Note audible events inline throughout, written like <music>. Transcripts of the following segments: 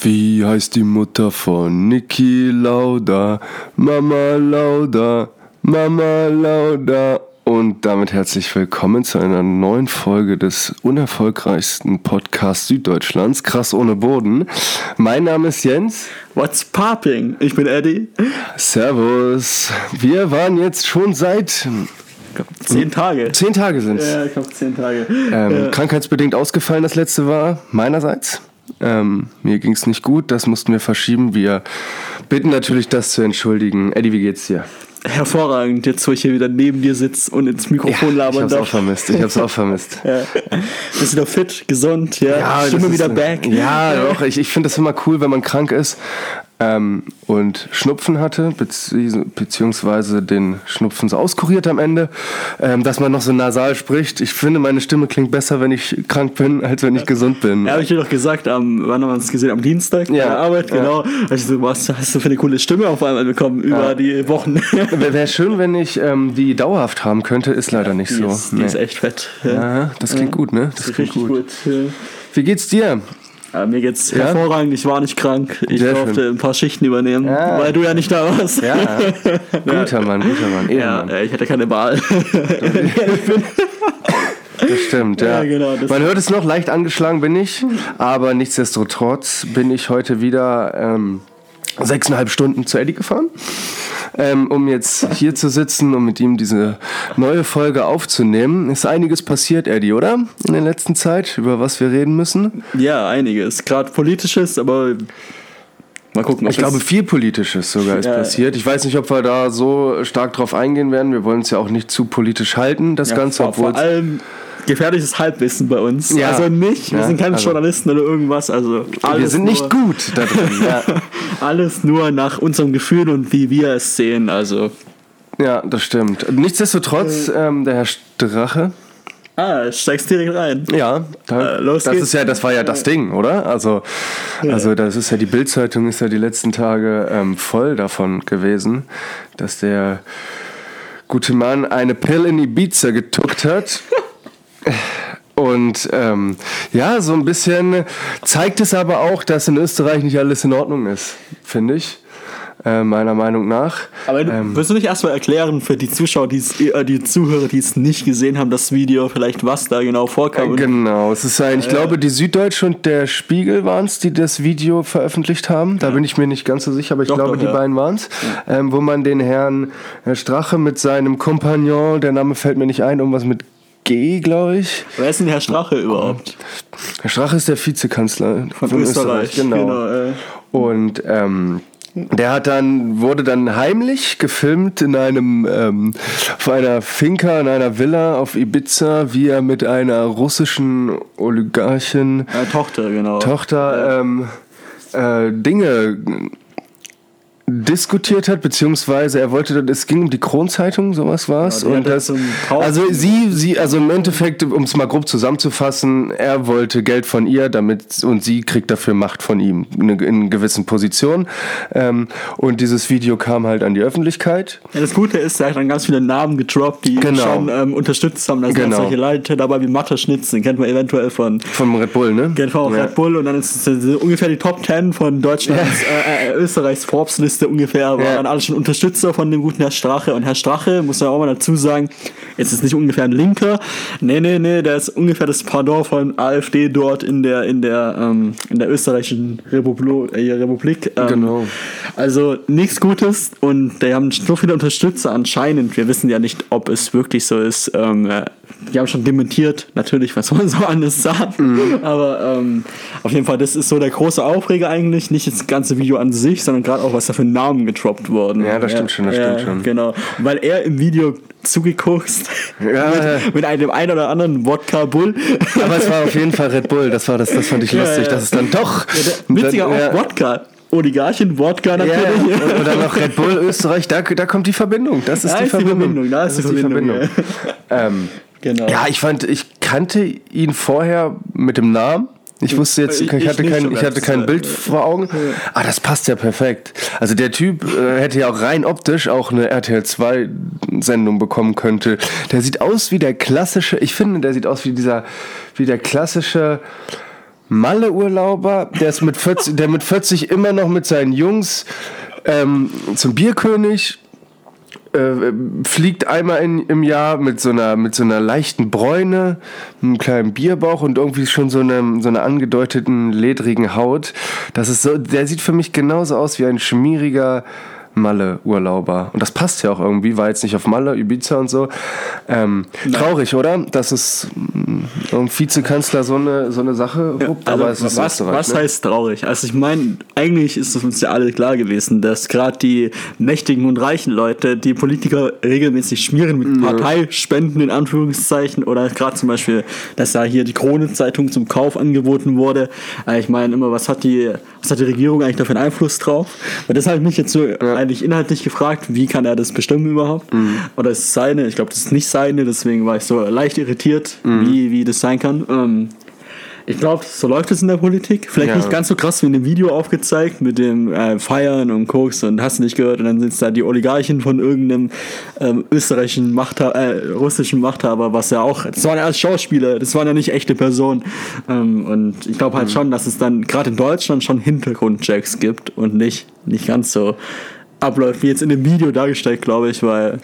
Wie heißt die Mutter von Niki Lauda? Mama Lauda, Mama Lauda. Und damit herzlich willkommen zu einer neuen Folge des unerfolgreichsten Podcasts Süddeutschlands, Krass ohne Boden. Mein Name ist Jens. What's popping? Ich bin Eddie. Servus. Wir waren jetzt schon seit Zehn Tage. zehn Tage sind es. Ja, ich glaube zehn Tage. Ähm, Ja. Krankheitsbedingt ausgefallen, das letzte war meinerseits. Ähm, mir ging es nicht gut, das mussten wir verschieben. Wir bitten natürlich, das zu entschuldigen. Eddie, wie geht's dir? Hervorragend, jetzt wo ich hier wieder neben dir sitze und ins Mikrofon ich labern hab's auch vermisst. Ich hab's auch vermisst. <laughs> Ja. Bist wieder fit, gesund, ja, Stimme das wieder back. Ja, doch. Ich, ich finde das immer cool, wenn man krank ist ähm, und Schnupfen hatte, bezieh beziehungsweise den Schnupfen so auskuriert am Ende, ähm, dass man noch so nasal spricht. Ich finde, meine Stimme klingt besser, wenn ich krank bin, als wenn ich gesund bin. Ja, habe ich dir doch gesagt, am, wann haben wir uns gesehen? Am Dienstag bei Ja, der Arbeit, ja. genau. Hab Ich so, was hast du für eine coole Stimme auf einmal bekommen über Ja. die Wochen? <laughs> Wäre schön, wenn ich ähm, die dauerhaft haben könnte, ist leider nicht Die, so. ist, die Nee. ist echt fett. Ja. Ja, das klingt gut, ne? Das Das klingt gut. gut. Ja. Wie geht's dir? Ja, mir geht's Ja? hervorragend, ich war nicht krank. Ich Sehr durfte schön. ein paar Schichten übernehmen, Ja. weil du ja nicht da warst. Ja, <laughs> guter Mann, guter Mann, Ja, Ehrenmann. äh, ich hatte keine Wahl. <laughs> Das stimmt, ja. Ja, genau, das- Man hört es noch, leicht angeschlagen bin ich, aber nichtsdestotrotz bin ich heute wieder ähm, sechseinhalb Stunden zu Eddie gefahren, ähm, um jetzt hier zu sitzen und mit ihm diese neue Folge aufzunehmen. Ist einiges passiert, Eddie, oder? In der letzten Zeit, über was wir reden müssen. ja, einiges. Gerade politisches, aber mal gucken. ob Ich glaube, viel Politisches sogar ist Ja. passiert. Ich weiß nicht, ob wir da so stark drauf eingehen werden. Wir wollen es ja auch nicht zu politisch halten, das ja, Ganze, vor, obwohl vor allem gefährliches Halbwissen bei uns. Ja. Also nicht, wir Ja, sind keine also- Journalisten oder irgendwas. Also wir sind nicht gut da drin. <laughs> Ja. Alles nur nach unserem Gefühl und wie wir es sehen. Also Ja, das stimmt. Nichtsdestotrotz, ähm, der Herr Strache, ah, steigst direkt rein. ja, da, Äh, los das geht's. ist ja, das war ja das Ding, oder? Also, also das ist ja die Bildzeitung ist ja die letzten Tage ähm, voll davon gewesen, dass der gute Mann eine Pill in Ibiza getuckt hat. Und ähm, ja, so ein bisschen zeigt es aber auch, dass in Österreich nicht alles in Ordnung ist, finde ich. Äh, meiner Meinung nach. Aber du, Ähm. willst du nicht erstmal erklären für die Zuschauer, die es- äh, die Zuhörer, die es nicht gesehen haben, das Video, vielleicht was da genau vorkam? Und- Genau, es ist ein, ich glaube, die Süddeutsche und der Spiegel waren es, die das Video veröffentlicht haben. Da bin ich mir nicht ganz so sicher, aber ich Doch, glaube, doch, die ja. beiden waren es. Ähm, wo man den Herrn Herr Strache mit seinem Kompagnon, der Name fällt mir nicht ein, irgendwas mit G, glaube ich. Wer ist denn Herr Strache überhaupt? Herr Strache ist der Vizekanzler Von, Österreich. Genau. äh. Und ähm, der hat dann, wurde dann heimlich gefilmt in einem, ähm, auf einer Finca, in einer Villa auf Ibiza, wie er mit einer russischen Oligarchin Äh, Tochter, genau. Tochter ähm, äh, Dinge diskutiert hat, beziehungsweise er wollte, es ging um die Kronzeitung, sowas war es. Ja, und das, also sie, sie, also im Endeffekt, um es mal grob zusammenzufassen, er wollte Geld von ihr, damit und sie kriegt dafür Macht von ihm in, in einer gewissen Position. Ähm, und dieses Video kam halt an die Öffentlichkeit. Ja, das Gute ist, er hat dann ganz viele Namen gedroppt, die ihn Genau. schon ähm, unterstützt haben. Da sind Genau. solche Leute dabei wie Mathe Schnitz, den kennt man eventuell von Vom Red Bull, ne? GNV Ja. Red Bull und dann ist es äh, ungefähr die Top 10 von Deutschlands, äh, äh, Österreichs Forbes-Liste ungefähr, waren Ja. dann alle schon Unterstützer von dem guten Herr Strache. Und Herr Strache, muss man auch mal dazu sagen, jetzt ist nicht ungefähr ein Linker, nee, nee, nee, der ist ungefähr das Pardon von AfD dort in der, in der, ähm, in der österreichischen Republi äh, Republik. Ähm, Genau. Also nichts Gutes und die haben so viele Unterstützer anscheinend. Wir wissen ja nicht, ob es wirklich so ist. Ähm, äh, die haben schon dementiert, natürlich, was man <laughs> so anders sagen. Mhm. Aber ähm, auf jeden Fall, das ist so der große Aufreger eigentlich. Nicht das ganze Video an sich, sondern gerade auch, was da für Namen getroppt wurden. Ja, das stimmt schon, das stimmt schon. Genau. Weil er im Video zugeguckt <laughs> Ja. mit, mit einem ein oder anderen Wodka Bull. Aber es war auf jeden Fall Red Bull, das war das, das fand ich Ja, lustig, ja. dass es dann doch. Witziger Ja. auch Wodka. Oligarchen, Wodka Ja, natürlich. und, und dann noch Red Bull Österreich, da, da kommt die Verbindung. Das ist Da die ist die Verbindung. Verbindung, da ist die Verbindung, ähm, Genau. ja, ich fand, ich kannte ihn vorher mit dem Namen. Ich wusste jetzt, ich, Ich- ich hatte nicht kein, ich hatte kein Mal. Bild vor Augen. Ah, das passt ja perfekt. Also der Typ äh, hätte ja auch rein optisch auch eine RTL 2 Sendung bekommen könnte. Der sieht aus wie der klassische, ich finde, der sieht aus wie dieser, wie der klassische Malle-Urlauber, der, ist mit 40, der mit 40 immer noch mit seinen Jungs ähm, zum Bierkönig äh, fliegt einmal in, im Jahr mit so, einer, mit so einer leichten Bräune, einem kleinen Bierbauch und irgendwie schon so, einem, so einer angedeuteten ledrigen Haut. Das ist so, der sieht für mich genauso aus wie ein schmieriger Malle-Urlauber. Und das passt ja auch irgendwie, war jetzt nicht auf Malle, Ibiza und so. Ähm, traurig, oder? Dass es mm, um Vizekanzler so eine, so eine Sache ruppt, Also aber es ist was Österreich, was ne? heißt traurig? Also ich meine, eigentlich ist es uns ja alle klar gewesen, dass gerade die mächtigen und reichen Leute die Politiker regelmäßig schmieren mit Parteispenden in Anführungszeichen oder gerade zum Beispiel, dass da hier die Krone-Zeitung zum Kauf angeboten wurde. Äh, Ich meine immer, was hat die, was hat die Regierung eigentlich da für einen Einfluss drauf? Und das habe ich mich jetzt so eigentlich inhaltlich gefragt, wie kann er das bestimmen überhaupt? Mhm. Oder ist es seine? Ich glaube, das ist nicht seine, deswegen war ich so leicht irritiert, Mhm. wie, wie das sein kann. Ähm, ich glaube, so läuft es in der Politik. Vielleicht Ja. nicht ganz so krass wie in dem Video aufgezeigt mit dem äh, Feiern und Koks und hast du nicht gehört und dann sind es da die Oligarchen von irgendeinem ähm, österreichischen Machthaber, äh, russischen Machthaber, was ja auch, das waren ja als Schauspieler, das waren ja nicht echte Personen. Ähm, und ich glaube Mhm. halt schon, dass es dann gerade in Deutschland schon Hintergrundchecks gibt und nicht, nicht ganz so abläuft wie jetzt in dem Video dargestellt, glaube ich, weil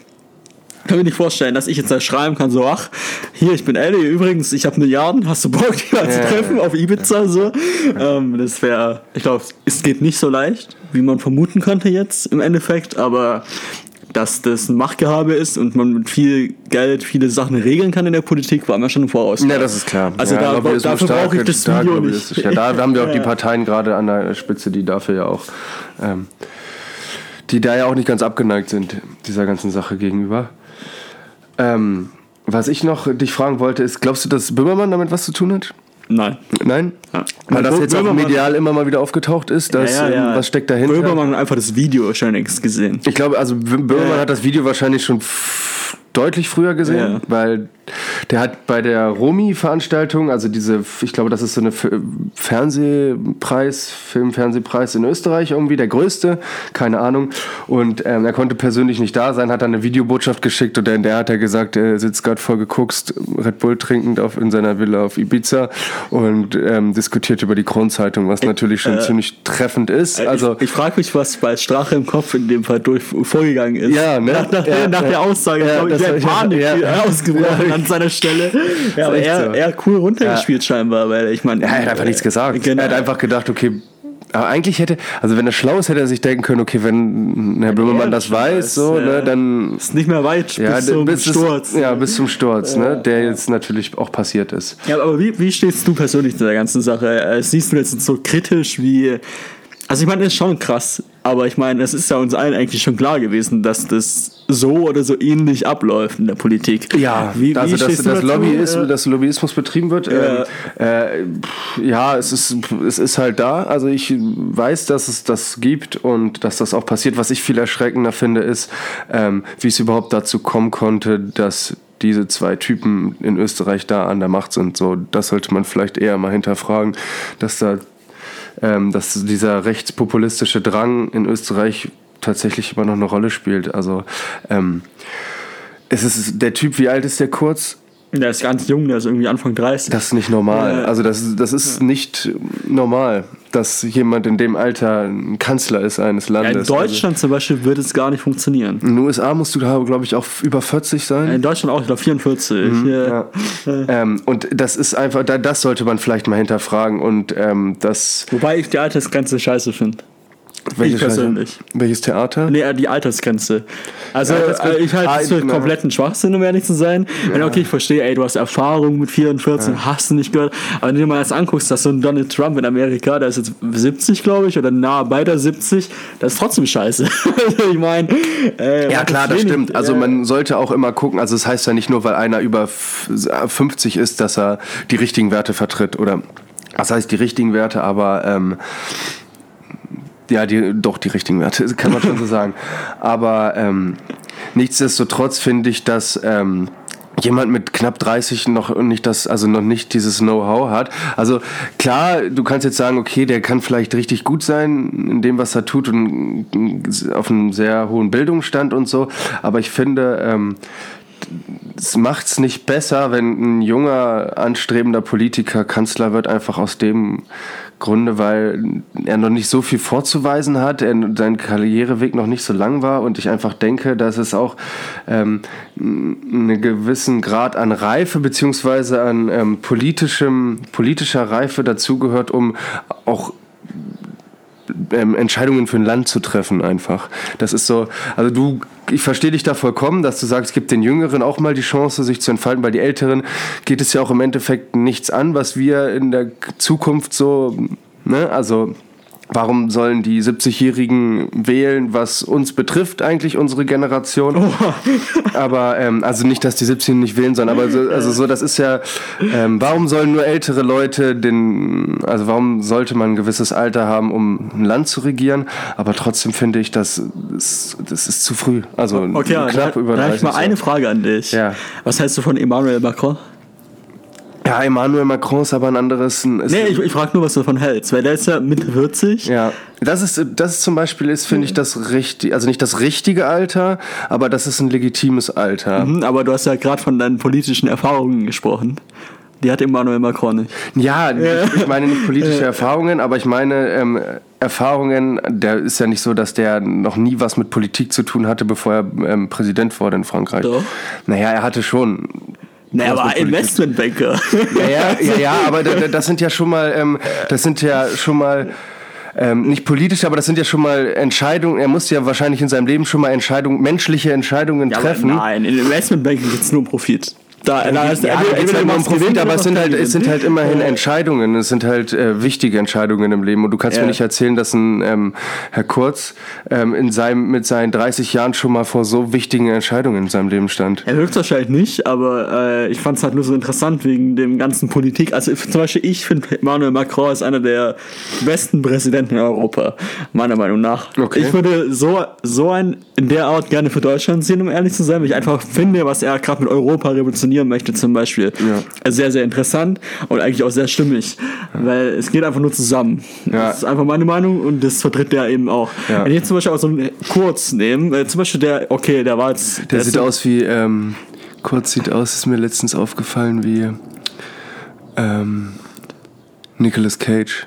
kann mir nicht vorstellen, dass ich jetzt da schreiben kann, so, ach, hier, ich bin Ellie, übrigens, ich habe Milliarden, hast du Bock, die mal zu treffen auf Ibiza, so. Ähm, das wäre, ich glaube, es geht nicht so leicht, wie man vermuten könnte jetzt im Endeffekt, aber dass das ein Machtgehabe ist und man mit viel Geld viele Sachen regeln kann in der Politik, war mir schon im Voraus. Ja, das ist klar. Also ja, da- dafür stark, brauche ich das Video nicht. Ja, da haben wir auch die. <laughs> Parteien gerade an der Spitze, die dafür ja auch, ähm, die da ja auch nicht ganz abgeneigt sind, dieser ganzen Sache gegenüber. Ähm, was ich noch dich fragen wollte, ist, glaubst du, dass Böhmermann damit was zu tun hat? Nein. Nein? Ja. Weil das jetzt auch medial immer mal wieder aufgetaucht ist, dass, ähm, was steckt dahinter? Böhmermann hat einfach das Video wahrscheinlich gesehen. Ich glaube, also Böhmermann Ja. hat das Video wahrscheinlich schon deutlich früher gesehen, Ja. weil der hat bei der Romi-Veranstaltung, also diese, ich glaube, das ist so eine Fernsehpreis, Film-Fernsehpreis in Österreich irgendwie, der größte, keine Ahnung. Und ähm, er konnte persönlich nicht da sein, hat dann eine Videobotschaft geschickt und in der hat er gesagt, er sitzt gerade voll gekokst, Red Bull trinkend auf, in seiner Villa auf Ibiza und ähm, diskutiert über die Kronzeitung, was natürlich schon ziemlich treffend ist. Also ich, ich frage mich, was bei Strache im Kopf in dem Fall durch, vorgegangen ist. Ja, ne? Nach, nach, Ja, der, nach ja. der Aussage, Ja, ich, der Panik ja, ja. ausgebrochen Ja. an seiner Stelle. Ja, aber er, so. er cool runtergespielt scheinbar, weil ich meine. Ja, er hat einfach nichts gesagt. Genau. Er hat einfach gedacht, okay, aber eigentlich hätte, also wenn er schlau ist, hätte er sich denken können, okay, wenn Herr Böhmermann das weiß, so, ja. ne, dann ist nicht mehr weit ja, bis zum bis Sturz. ja, bis zum Sturz, ne, der jetzt natürlich auch passiert ist. Ja, aber wie, wie stehst du persönlich zu der ganzen Sache? Äh, siehst du jetzt so kritisch wie. Also ich meine, das ist schon krass, aber ich meine, es ist ja uns allen eigentlich schon klar gewesen, dass das so oder so ähnlich abläuft in der Politik. wie, wie also dass, du dass, dazu? Lobbyismus, Äh, dass Lobbyismus betrieben wird, Ja. ähm, äh, ja, es ist, es ist halt da. Also ich weiß, dass es das gibt und dass das auch passiert. Was ich viel erschreckender finde, ist, ähm, wie es überhaupt dazu kommen konnte, dass diese zwei Typen in Österreich da an der Macht sind. So, das sollte man vielleicht eher mal hinterfragen, dass da ähm, dass dieser rechtspopulistische Drang in Österreich tatsächlich immer noch eine Rolle spielt. Also ähm, es ist der Typ, wie alt ist der kurz? Der ist ganz jung, der ist irgendwie Anfang 30. Das ist nicht normal. Ja. Also das, das ist nicht normal, dass jemand in dem Alter ein Kanzler ist eines ja, Landes. in Deutschland zum Beispiel würde es gar nicht funktionieren. Also in den USA musst du glaube ich, auch über 40 sein. In Deutschland auch, ich glaube 44. Ja. Ja. Ähm, und das ist einfach, da- das sollte man vielleicht mal hinterfragen. Und ähm, das. Wobei ich die Altersgrenze scheiße finde. Welches- persönlich. Welches Theater? Nee, äh, die Altersgrenze. Also, äh, ich halte Ah, es für genau. kompletten Schwachsinn, um ehrlich zu sein. Wenn, okay, ich verstehe, ey, du hast Erfahrung mit 44, hast du nicht gehört. Aber wenn du dir mal das anguckst, dass so ein Donald Trump in Amerika, der ist jetzt 70, glaube ich, oder nahe bei der 70, das ist trotzdem scheiße. <laughs> Also, ich meine, äh, Ja, klar, das wenig- stimmt. Also äh, man sollte auch immer gucken, also es heißt ja nicht nur, weil einer über f- 50 ist, dass er die richtigen Werte vertritt oder das heißt die richtigen Werte, aber ähm, ja, die, doch die richtigen Werte, <laughs> kann man schon so sagen. Aber ähm, nichtsdestotrotz finde ich, dass ähm, jemand mit knapp 30 noch nicht das, also noch nicht dieses Know-how hat. Also klar, du kannst jetzt sagen, okay, der kann vielleicht richtig gut sein in dem, was er tut und auf einem sehr hohen Bildungsstand und so. Aber ich finde, ähm, es macht es nicht besser, wenn ein junger, anstrebender Politiker Kanzler wird, einfach aus dem Grunde, weil er noch nicht so viel vorzuweisen hat, er, sein Karriereweg noch nicht so lang war und ich einfach denke, dass es auch ähm, einen gewissen Grad an Reife beziehungsweise an ähm, politischem, politischer Reife dazugehört, um auch ähm, Entscheidungen für ein Land zu treffen einfach. Das ist so, also du, ich verstehe dich da vollkommen, dass du sagst, gib den Jüngeren auch mal die Chance, sich zu entfalten. Bei den Älteren geht es ja auch im Endeffekt nichts an, was wir in der Zukunft so, ne, also Warum sollen die 70-Jährigen wählen, was uns betrifft, eigentlich unsere Generation? Oh. <laughs> Aber, ähm, also nicht, dass die 70-Jährigen nicht wählen sollen, aber so, also so, das ist ja, ähm, warum sollen nur ältere Leute den, also warum sollte man ein gewisses Alter haben, um ein Land zu regieren? Aber trotzdem finde ich, das ist, das ist zu früh. Also okay, knapp über 30. Da habe ich mal eine Frage an dich. Ja. Was hältst du von Emmanuel Macron? Ja, Emmanuel Macron ist aber ein anderes. Ist nee, ich, ich frage nur, was du davon hältst, weil der ist ja Mitte 40. Ja, das ist, das zum Beispiel, ist, finde ich, das richtig, also nicht das richtige Alter, aber das ist ein legitimes Alter. Mhm, aber du hast ja gerade von deinen politischen Erfahrungen gesprochen. Die hat Emmanuel Macron nicht. Ja, ich, <laughs> ich meine nicht politische Erfahrungen, aber ich meine ähm, Erfahrungen, der ist ja nicht so, dass der noch nie was mit Politik zu tun hatte, bevor er ähm, Präsident wurde in Frankreich. Doch. Naja, er hatte schon naja, aber Investmentbanker. Ja, ja, ja, aber das sind ja schon mal, ähm, das sind ja schon mal ähm, nicht politisch, aber das sind ja schon mal Entscheidungen. Er musste ja wahrscheinlich in seinem Leben schon mal Entscheidungen, menschliche Entscheidungen ja, treffen. nein, in Investmentbanking gibt es nur Profit. Da, da ist ja, jetzt halt nur Profit, aber es sind halt, es sind halt immerhin Entscheidungen. Es sind halt äh, wichtige Entscheidungen im Leben. Und du kannst ja. mir nicht erzählen, dass ein ähm, Herr Kurz ähm, in seinem, mit seinen 30 Jahren schon mal vor so wichtigen Entscheidungen in seinem Leben stand. Er höchstwahrscheinlich nicht, aber äh, ich fand es halt nur so interessant wegen dem ganzen Politik. Also zum Beispiel ich finde Emmanuel Macron ist einer der besten Präsidenten in Europa, meiner Meinung nach. Okay. Ich würde so, so ein in der Art gerne für Deutschland sehen, um ehrlich zu sein, weil ich einfach finde, was er gerade mit Europa revolutioniert trainieren möchte zum Beispiel. Ja. Sehr, sehr interessant und eigentlich auch sehr stimmig, ja. weil es geht einfach nur zusammen. Ja. Das ist einfach meine Meinung und das vertritt der eben auch. Wenn ich jetzt zum Beispiel auch so einen Kurz nehme, äh, zum Beispiel der, okay, der war jetzt... Der, der sieht aus wie, ähm, Kurz sieht aus, ist mir letztens aufgefallen wie ähm, Nicolas Cage.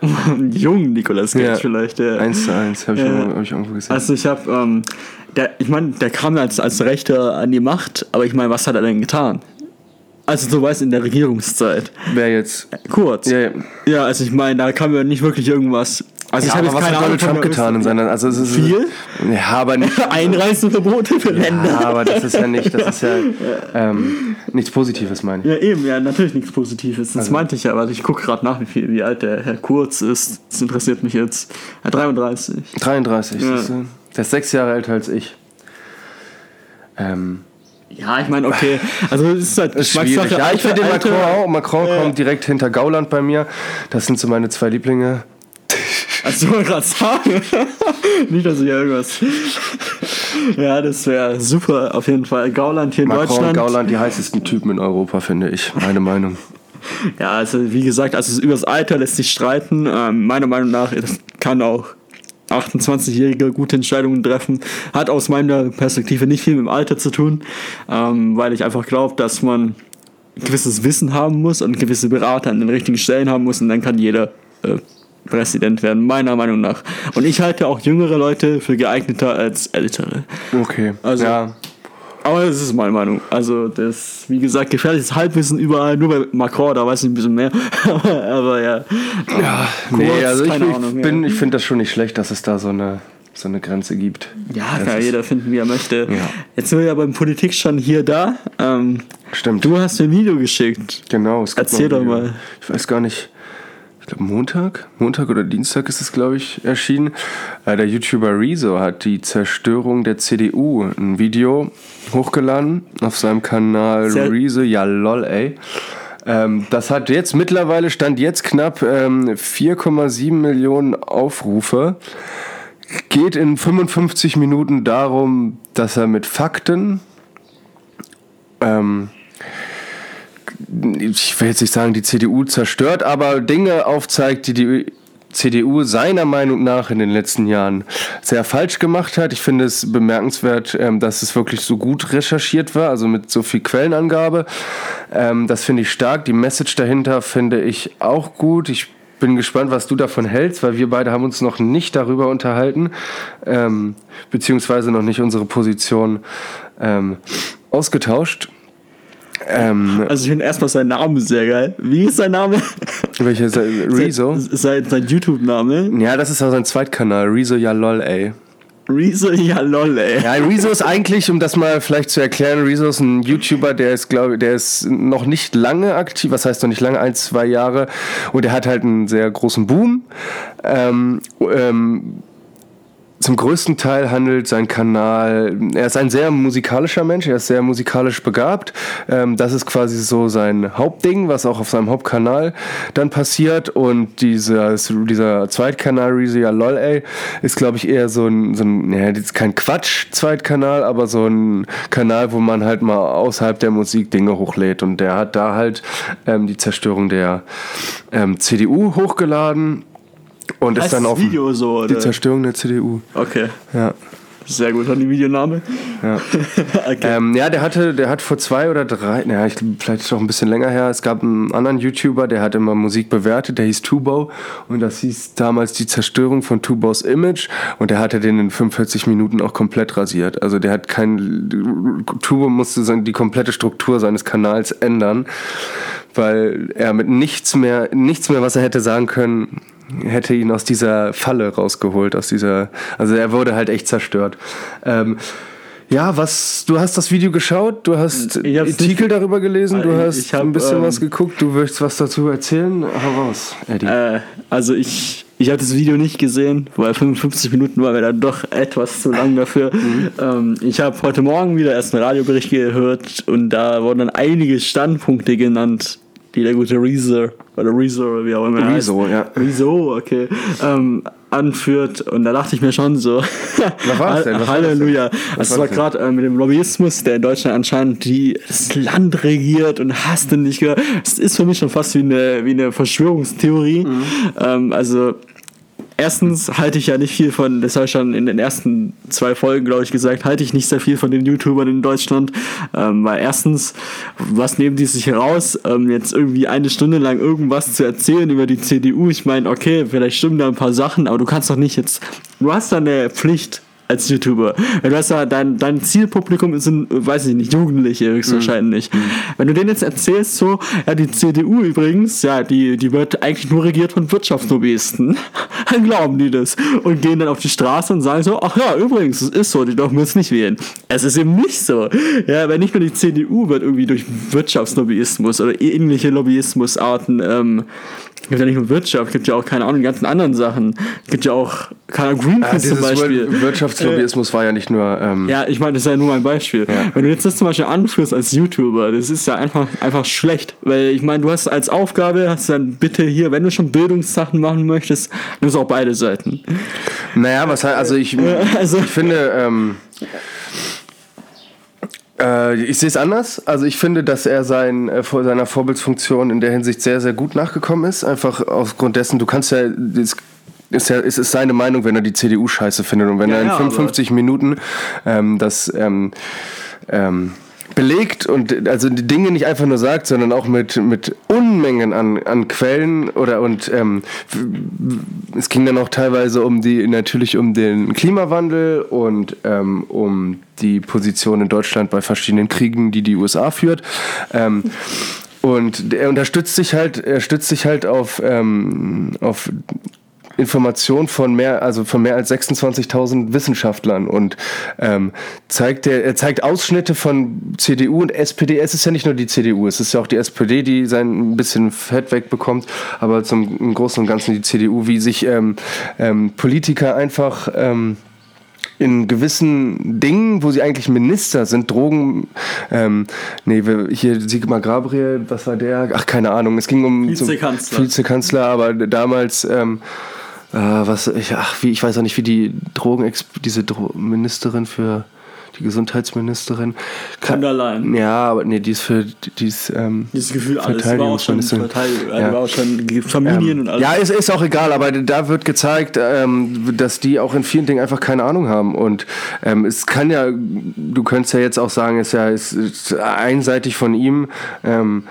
<laughs> Jungen Nicolas Cage ja, vielleicht. Ja. Eins zu eins, habe ich, ja. hab ich irgendwo gesehen. Also ich habe, ähm, ich meine, der kam als, als Rechter an die Macht, aber ich meine, was hat er denn getan? Also du weißt, in der Regierungszeit. Wer jetzt? Kurz. Ja, ja. ja also ich meine, da kam ja nicht wirklich irgendwas also ja, ich habe jetzt keine Ahnung, Trump getan in seiner, also es ist viel. Ja, aber nicht <laughs> Einreiseverbote für Länder. Ja, aber das ist ja nicht, das ist ja <laughs> ähm, nichts Positives, meine ich. Ja, eben, ja, natürlich nichts Positives. Das also. meinte ich ja, aber ich gucke gerade nach, wie viel, wie alt der Herr Kurz ist. Das interessiert mich jetzt. Ja, 33. 33. Ja. Ist, der ist sechs Jahre älter als ich. Ähm, ja, ich meine, okay. <laughs> Also es ist halt schwierig. Ja, ich finde den Macron auch. Macron äh, kommt direkt hinter Gauland bei mir. Das sind so meine zwei Lieblinge. Also ich wollte gerade sagen. <laughs> Nicht, dass ich irgendwas. ja, das wäre super, auf jeden Fall. Gauland hier in Macron Deutschland. Gauland, die heißesten Typen in Europa, finde ich. Meine Meinung. <laughs> Ja, also wie gesagt, also über das Alter lässt sich streiten. Ähm, meiner Meinung nach das kann auch 28-Jährige gute Entscheidungen treffen. Hat aus meiner Perspektive nicht viel mit dem Alter zu tun, ähm, weil ich einfach glaube, dass man gewisses Wissen haben muss und gewisse Berater an den richtigen Stellen haben muss und dann kann jeder äh, Präsident werden, meiner Meinung nach. Und ich halte auch jüngere Leute für geeigneter als ältere. Okay. Also, ja. Aber das ist meine Meinung. Also, das, wie gesagt, gefährliches Halbwissen überall, nur bei Macron, da weiß ich ein bisschen mehr. <laughs> aber ja. Ja, kurz, nee, also ich, bin, ich finde das schon nicht schlecht, dass es da so eine so eine Grenze gibt. Ja, kann jeder finden, wie er möchte. Ja. Jetzt sind wir ja beim Politik schon hier da. Ähm, Stimmt. Du hast mir ein Video geschickt. Genau. Erzähl doch mal. Ich weiß gar nicht glaube Montag, Montag oder Dienstag ist es, glaube ich, erschienen. Äh, der YouTuber Rezo hat die Zerstörung der CDU ein Video hochgeladen auf seinem Kanal Sehr Rezo. Ja, lol, ey. Ähm, das hat jetzt mittlerweile, stand jetzt knapp ähm, 4,7 Millionen Aufrufe. Geht in 55 Minuten darum, dass er mit Fakten ähm, ich will jetzt nicht sagen, die CDU zerstört, aber Dinge aufzeigt, die die CDU seiner Meinung nach in den letzten Jahren sehr falsch gemacht hat. Ich finde es bemerkenswert, ähm, dass es wirklich so gut recherchiert war, also mit so viel Quellenangabe. Ähm, das finde ich stark. Die Message dahinter finde ich auch gut. Ich bin gespannt, was du davon hältst, weil wir beide haben uns noch nicht darüber unterhalten, ähm, beziehungsweise noch nicht unsere Position ausgetauscht. Ähm, also ich finde erstmal seinen Namen sehr geil. Wie ist sein Name? Welcher? Rezo? Sein, sein YouTube-Name? Ja, das ist auch sein Zweitkanal. Rezo ja lol, ey. Rezo, ja lol, ey. Ja, Rezo ist eigentlich, um das mal vielleicht zu erklären, Rezo ist ein YouTuber, der ist, glaube der ist noch nicht lange aktiv, was heißt noch nicht lange, ein, zwei Jahre. Und der hat halt einen sehr großen Boom. Ähm, ähm, zum größten Teil handelt sein Kanal, er ist ein sehr musikalischer Mensch, er ist sehr musikalisch begabt. Ähm, das ist quasi so sein Hauptding, was auch auf seinem Hauptkanal dann passiert. Und dieser, dieser Zweitkanal, Rizia LOL, ey, ist glaube ich eher so ein, so ein ja, kein Quatsch-Zweitkanal, aber so ein Kanal, wo man halt mal außerhalb der Musik Dinge hochlädt. Und der hat da halt ähm, die Zerstörung der ähm, CDU hochgeladen und ist dann auf Video so, die Zerstörung der CDU. Okay. Ja. Sehr gut, hat die Videoname. Ja. <laughs> okay. ähm, ja, der hatte, der hat vor zwei oder drei, naja, ich, vielleicht ist auch ein bisschen länger her, es gab einen anderen YouTuber, der hat immer Musik bewertet, der hieß Tubo und das hieß damals die Zerstörung von Tubos Image und der hatte den in 45 Minuten auch komplett rasiert. Also der hat kein, Tubo musste die komplette Struktur seines Kanals ändern, weil er mit nichts mehr, nichts mehr, was er hätte sagen können, hätte ihn aus dieser Falle rausgeholt, aus dieser, also er wurde halt echt zerstört. Ähm, ja, was, du hast das Video geschaut, du hast Artikel darüber gelesen, du hast hab, ein bisschen ähm, was geguckt, du willst was dazu erzählen? Hau raus, Eddie. Äh, also ich, ich habe das Video nicht gesehen, weil 55 Minuten war mir dann doch etwas zu lang dafür. <laughs> Mhm. Ähm, ich habe heute Morgen wieder erst einen Radiobericht gehört und da wurden dann einige Standpunkte genannt, die der gute Reezer oder Rezo, wie auch immer. Rezo, ja. Rezo, okay. Ähm, anführt und da dachte ich mir schon so was war's denn? Was Halleluja was also war gerade äh, mit dem Lobbyismus der in Deutschland anscheinend die, das Land regiert und hast du nicht gehört es ist für mich schon fast wie eine, wie eine Verschwörungstheorie mhm. ähm, also erstens halte ich ja nicht viel von, das habe ich schon in den ersten zwei Folgen, glaube ich, gesagt, halte ich nicht sehr viel von den YouTubern in Deutschland. Ähm, weil erstens, was nehmen die sich heraus, ähm, jetzt irgendwie eine Stunde lang irgendwas zu erzählen über die CDU? Ich meine, okay, vielleicht stimmen da ein paar Sachen, aber du kannst doch nicht jetzt, du hast da eine Pflicht, als YouTuber. Wenn du hast ja, dein, dein Zielpublikum sind, weiß ich nicht, Jugendliche höchstwahrscheinlich. Mhm. Wenn du denen jetzt erzählst, so, ja, die CDU übrigens, ja, die, die wird eigentlich nur regiert von Wirtschaftslobbyisten, <laughs> dann glauben die das und gehen dann auf die Straße und sagen so, ach ja, übrigens, es ist so, die dürfen uns nicht wählen. Es ist eben nicht so. Ja, wenn nicht nur die CDU wird irgendwie durch Wirtschaftslobbyismus oder ähnliche Lobbyismusarten ähm, es gibt ja nicht nur Wirtschaft, es gibt ja auch, keine Ahnung, die ganzen anderen Sachen. Es gibt ja auch, keine Ahnung, Greenpeace ja, zum Beispiel. Wirtschaftslobbyismus äh, war ja nicht nur. Ähm ja, ich meine, das ist ja nur ein Beispiel. Ja. Wenn du jetzt das zum Beispiel anführst als YouTuber, das ist ja einfach, einfach schlecht. Weil ich meine, du hast als Aufgabe, hast dann bitte hier, wenn du schon Bildungssachen machen möchtest, nimmst auch beide Seiten. Naja, was halt, also ich, <laughs> also, ich finde. Ähm, äh, ich sehe es anders. Also ich finde, dass er sein, äh, seiner Vorbildsfunktion in der Hinsicht sehr, sehr gut nachgekommen ist. Einfach aufgrund dessen, du kannst ja, es ist ja, es ist seine Meinung, wenn er die CDU scheiße findet. Und wenn ja, er in ja, 55 Minuten ähm, das ähm, ähm, belegt und also die Dinge nicht einfach nur sagt, sondern auch mit, mit Unmengen an, an Quellen oder und ähm, es ging dann auch teilweise um die natürlich um den Klimawandel und ähm, um die Position in Deutschland bei verschiedenen Kriegen, die die USA führt. Ähm, und er unterstützt sich halt, er stützt sich halt auf, ähm, auf Information von mehr, also von mehr als 26.000 Wissenschaftlern und ähm, zeigt der, er zeigt Ausschnitte von CDU und SPD. Es ist ja nicht nur die CDU, es ist ja auch die SPD, die sein ein bisschen Fett wegbekommt, aber zum im Großen und Ganzen die CDU, wie sich ähm, ähm, Politiker einfach ähm, in gewissen Dingen, wo sie eigentlich Minister sind, Drogen, ähm, nee, hier Sigmar Gabriel, was war der? Ach, keine Ahnung, es ging um Vizekanzler, Vizekanzler aber damals ähm, äh, was ich, ach, wie, ich weiß auch nicht, wie die Drogen, diese Dro Ministerin für die Gesundheitsministerin. Von der Leyen. Ja, aber nee, die ist für die ist, ähm, Dieses Gefühl, alles war auch schon. Verteidigung, Ja. war auch schon Familien und alles. Ja, ist, ist auch egal, aber da wird gezeigt, ähm, dass die auch in vielen Dingen einfach keine Ahnung haben. Und ähm, es kann ja, du könntest ja jetzt auch sagen, ist ja ist, ist einseitig von ihm. Ähm,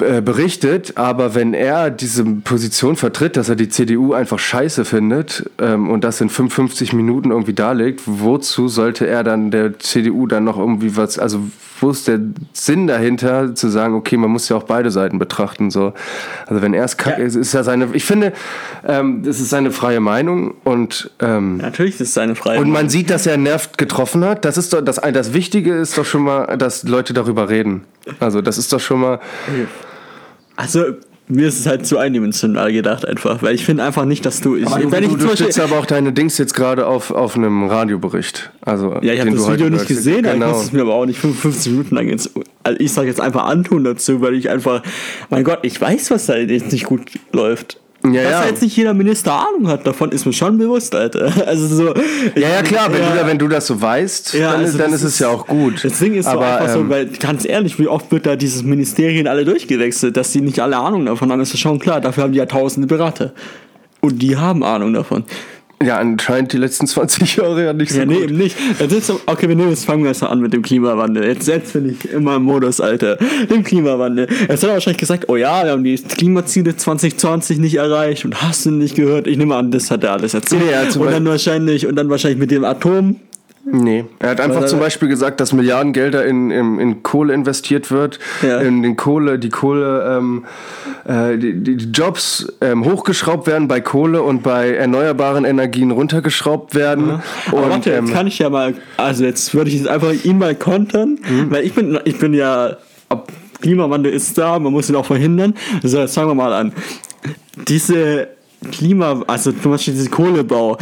äh, berichtet, aber wenn er diese Position vertritt, dass er die CDU einfach scheiße findet ähm, und das in 55 Minuten irgendwie darlegt, wozu sollte er dann der CDU dann noch irgendwie was, also wo ist der Sinn dahinter, zu sagen, okay, man muss ja auch beide Seiten betrachten, so. Also wenn er es kacke, Ja. ist, ist ja seine, ich finde, ähm, das ist seine freie Meinung und ähm, Natürlich ist es eine Freiheit. und man sieht, dass er nervt getroffen hat. Das ist doch das, das Wichtige ist doch schon mal, dass Leute darüber reden. Also das ist doch schon mal. Also, mir ist es halt zu eindimensional gedacht einfach, weil ich finde einfach nicht, dass du... Ich, Aber du, wenn ich du, zum du stützt aber auch deine Dings jetzt gerade auf, auf einem Radiobericht. Also, ja, ich habe das Video nicht gesehen, ich Genau. muss es mir aber auch nicht 55 Minuten lang jetzt... Also ich sage jetzt einfach antun dazu, weil ich einfach... Mein Gott, ich weiß, was da jetzt nicht gut läuft. Ja, Dass ja. jetzt nicht jeder Minister Ahnung hat, davon ist mir schon bewusst, Alter. <laughs> Also so... Ja, ja, klar, wenn, Ja. Du, da- wenn du das so weißt, Ja, dann, also ist, dann ist es ja auch gut. Das Ding ist so aber, einfach so, ähm, weil ganz ehrlich, wie oft wird da dieses Ministerien alle durchgewechselt, dass die nicht alle Ahnung davon haben, ist ja schon klar. Dafür haben die ja tausende Berater. Und die haben Ahnung davon. Ja, anscheinend die letzten 20 Jahre ja nicht so Ja, nee, gut. eben nicht. Das ist so, okay, wir nehmen jetzt fangen wir erst mal an mit dem Klimawandel. Jetzt, jetzt bin ich immer im Modus, Alter. Dem Klimawandel. Jetzt hat er wahrscheinlich gesagt, oh ja, wir haben die Klimaziele 2020 nicht erreicht und hast du nicht gehört. Ich nehme an, das hat er alles erzählt. Ja, und dann wahrscheinlich, und dann wahrscheinlich mit dem Atom. Nee, er hat einfach zum Beispiel gesagt, dass Milliardengelder in, in, in Kohle investiert wird, Ja. in den Kohle, die Kohle, ähm, äh, die, die Jobs ähm, hochgeschraubt werden bei Kohle und bei erneuerbaren Energien runtergeschraubt werden. Aber Und warte, jetzt ähm, kann ich ja mal, also jetzt würde ich jetzt einfach ihn mal kontern, Mhm. weil ich bin, ich bin ja, ob Klimawandel ist da, man muss ihn auch verhindern. So, jetzt fangen wir mal an. Diese Klima, also zum Beispiel diese Kohlebau,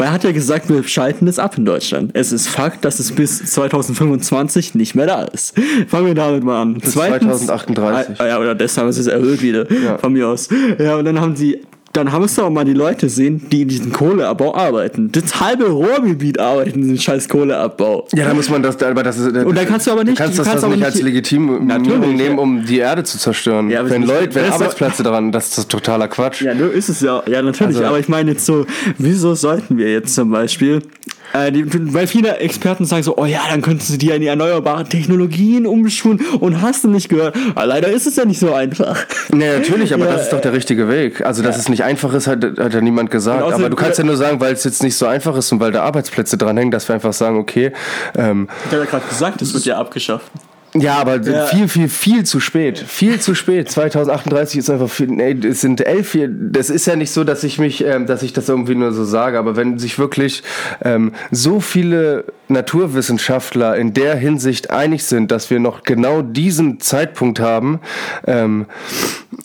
man hat ja gesagt, wir schalten es ab in Deutschland. Es ist Fakt, dass es bis 2025 nicht mehr da ist. Fangen wir damit mal an. Bis 2038. Ah, ja, oder deshalb ist es erhöht wieder, Ja. von mir aus. Ja, und dann haben sie, dann haben wir auch mal die Leute sehen, die in diesem Kohleabbau arbeiten. Das halbe Ruhrgebiet arbeitet in diesem scheiß Kohleabbau. ja, da muss man das, aber das ist, Und dann kannst du aber nicht- du kannst du das, kannst das nicht als Legitimierung Natürlich, nehmen, um die Erde zu zerstören. Ja, wenn Leute, wenn Arbeitsplätze daran, das ist totaler Quatsch. Ja, nur ist es ja. Ja, natürlich. Also- aber ich meine jetzt so, wieso sollten wir jetzt zum Beispiel, äh, die, weil viele Experten sagen so, oh ja, dann könntest du dir in die erneuerbaren Technologien umschulen und hast du nicht gehört. Aber leider ist es ja nicht so einfach. Nee, natürlich, aber Ja, das ist doch der richtige Weg. Also, dass es nicht einfach ist, hat, hat ja niemand gesagt. Außerdem- Aber du kannst ja nur sagen, weil es jetzt nicht so einfach ist und weil da Arbeitsplätze dranhängen, dass wir einfach sagen, okay, ähm, Ich habe ja gerade gesagt, es wird ja abgeschafft. Ja, aber Ja. viel, viel, viel zu spät. Viel zu spät. 2038 ist einfach viel, nee, es sind elf Jahre. Das ist ja nicht so, dass ich mich, ähm, dass ich das irgendwie nur so sage, aber wenn sich wirklich ähm, so viele Naturwissenschaftler in der Hinsicht einig sind, dass wir noch genau diesen Zeitpunkt haben, ähm,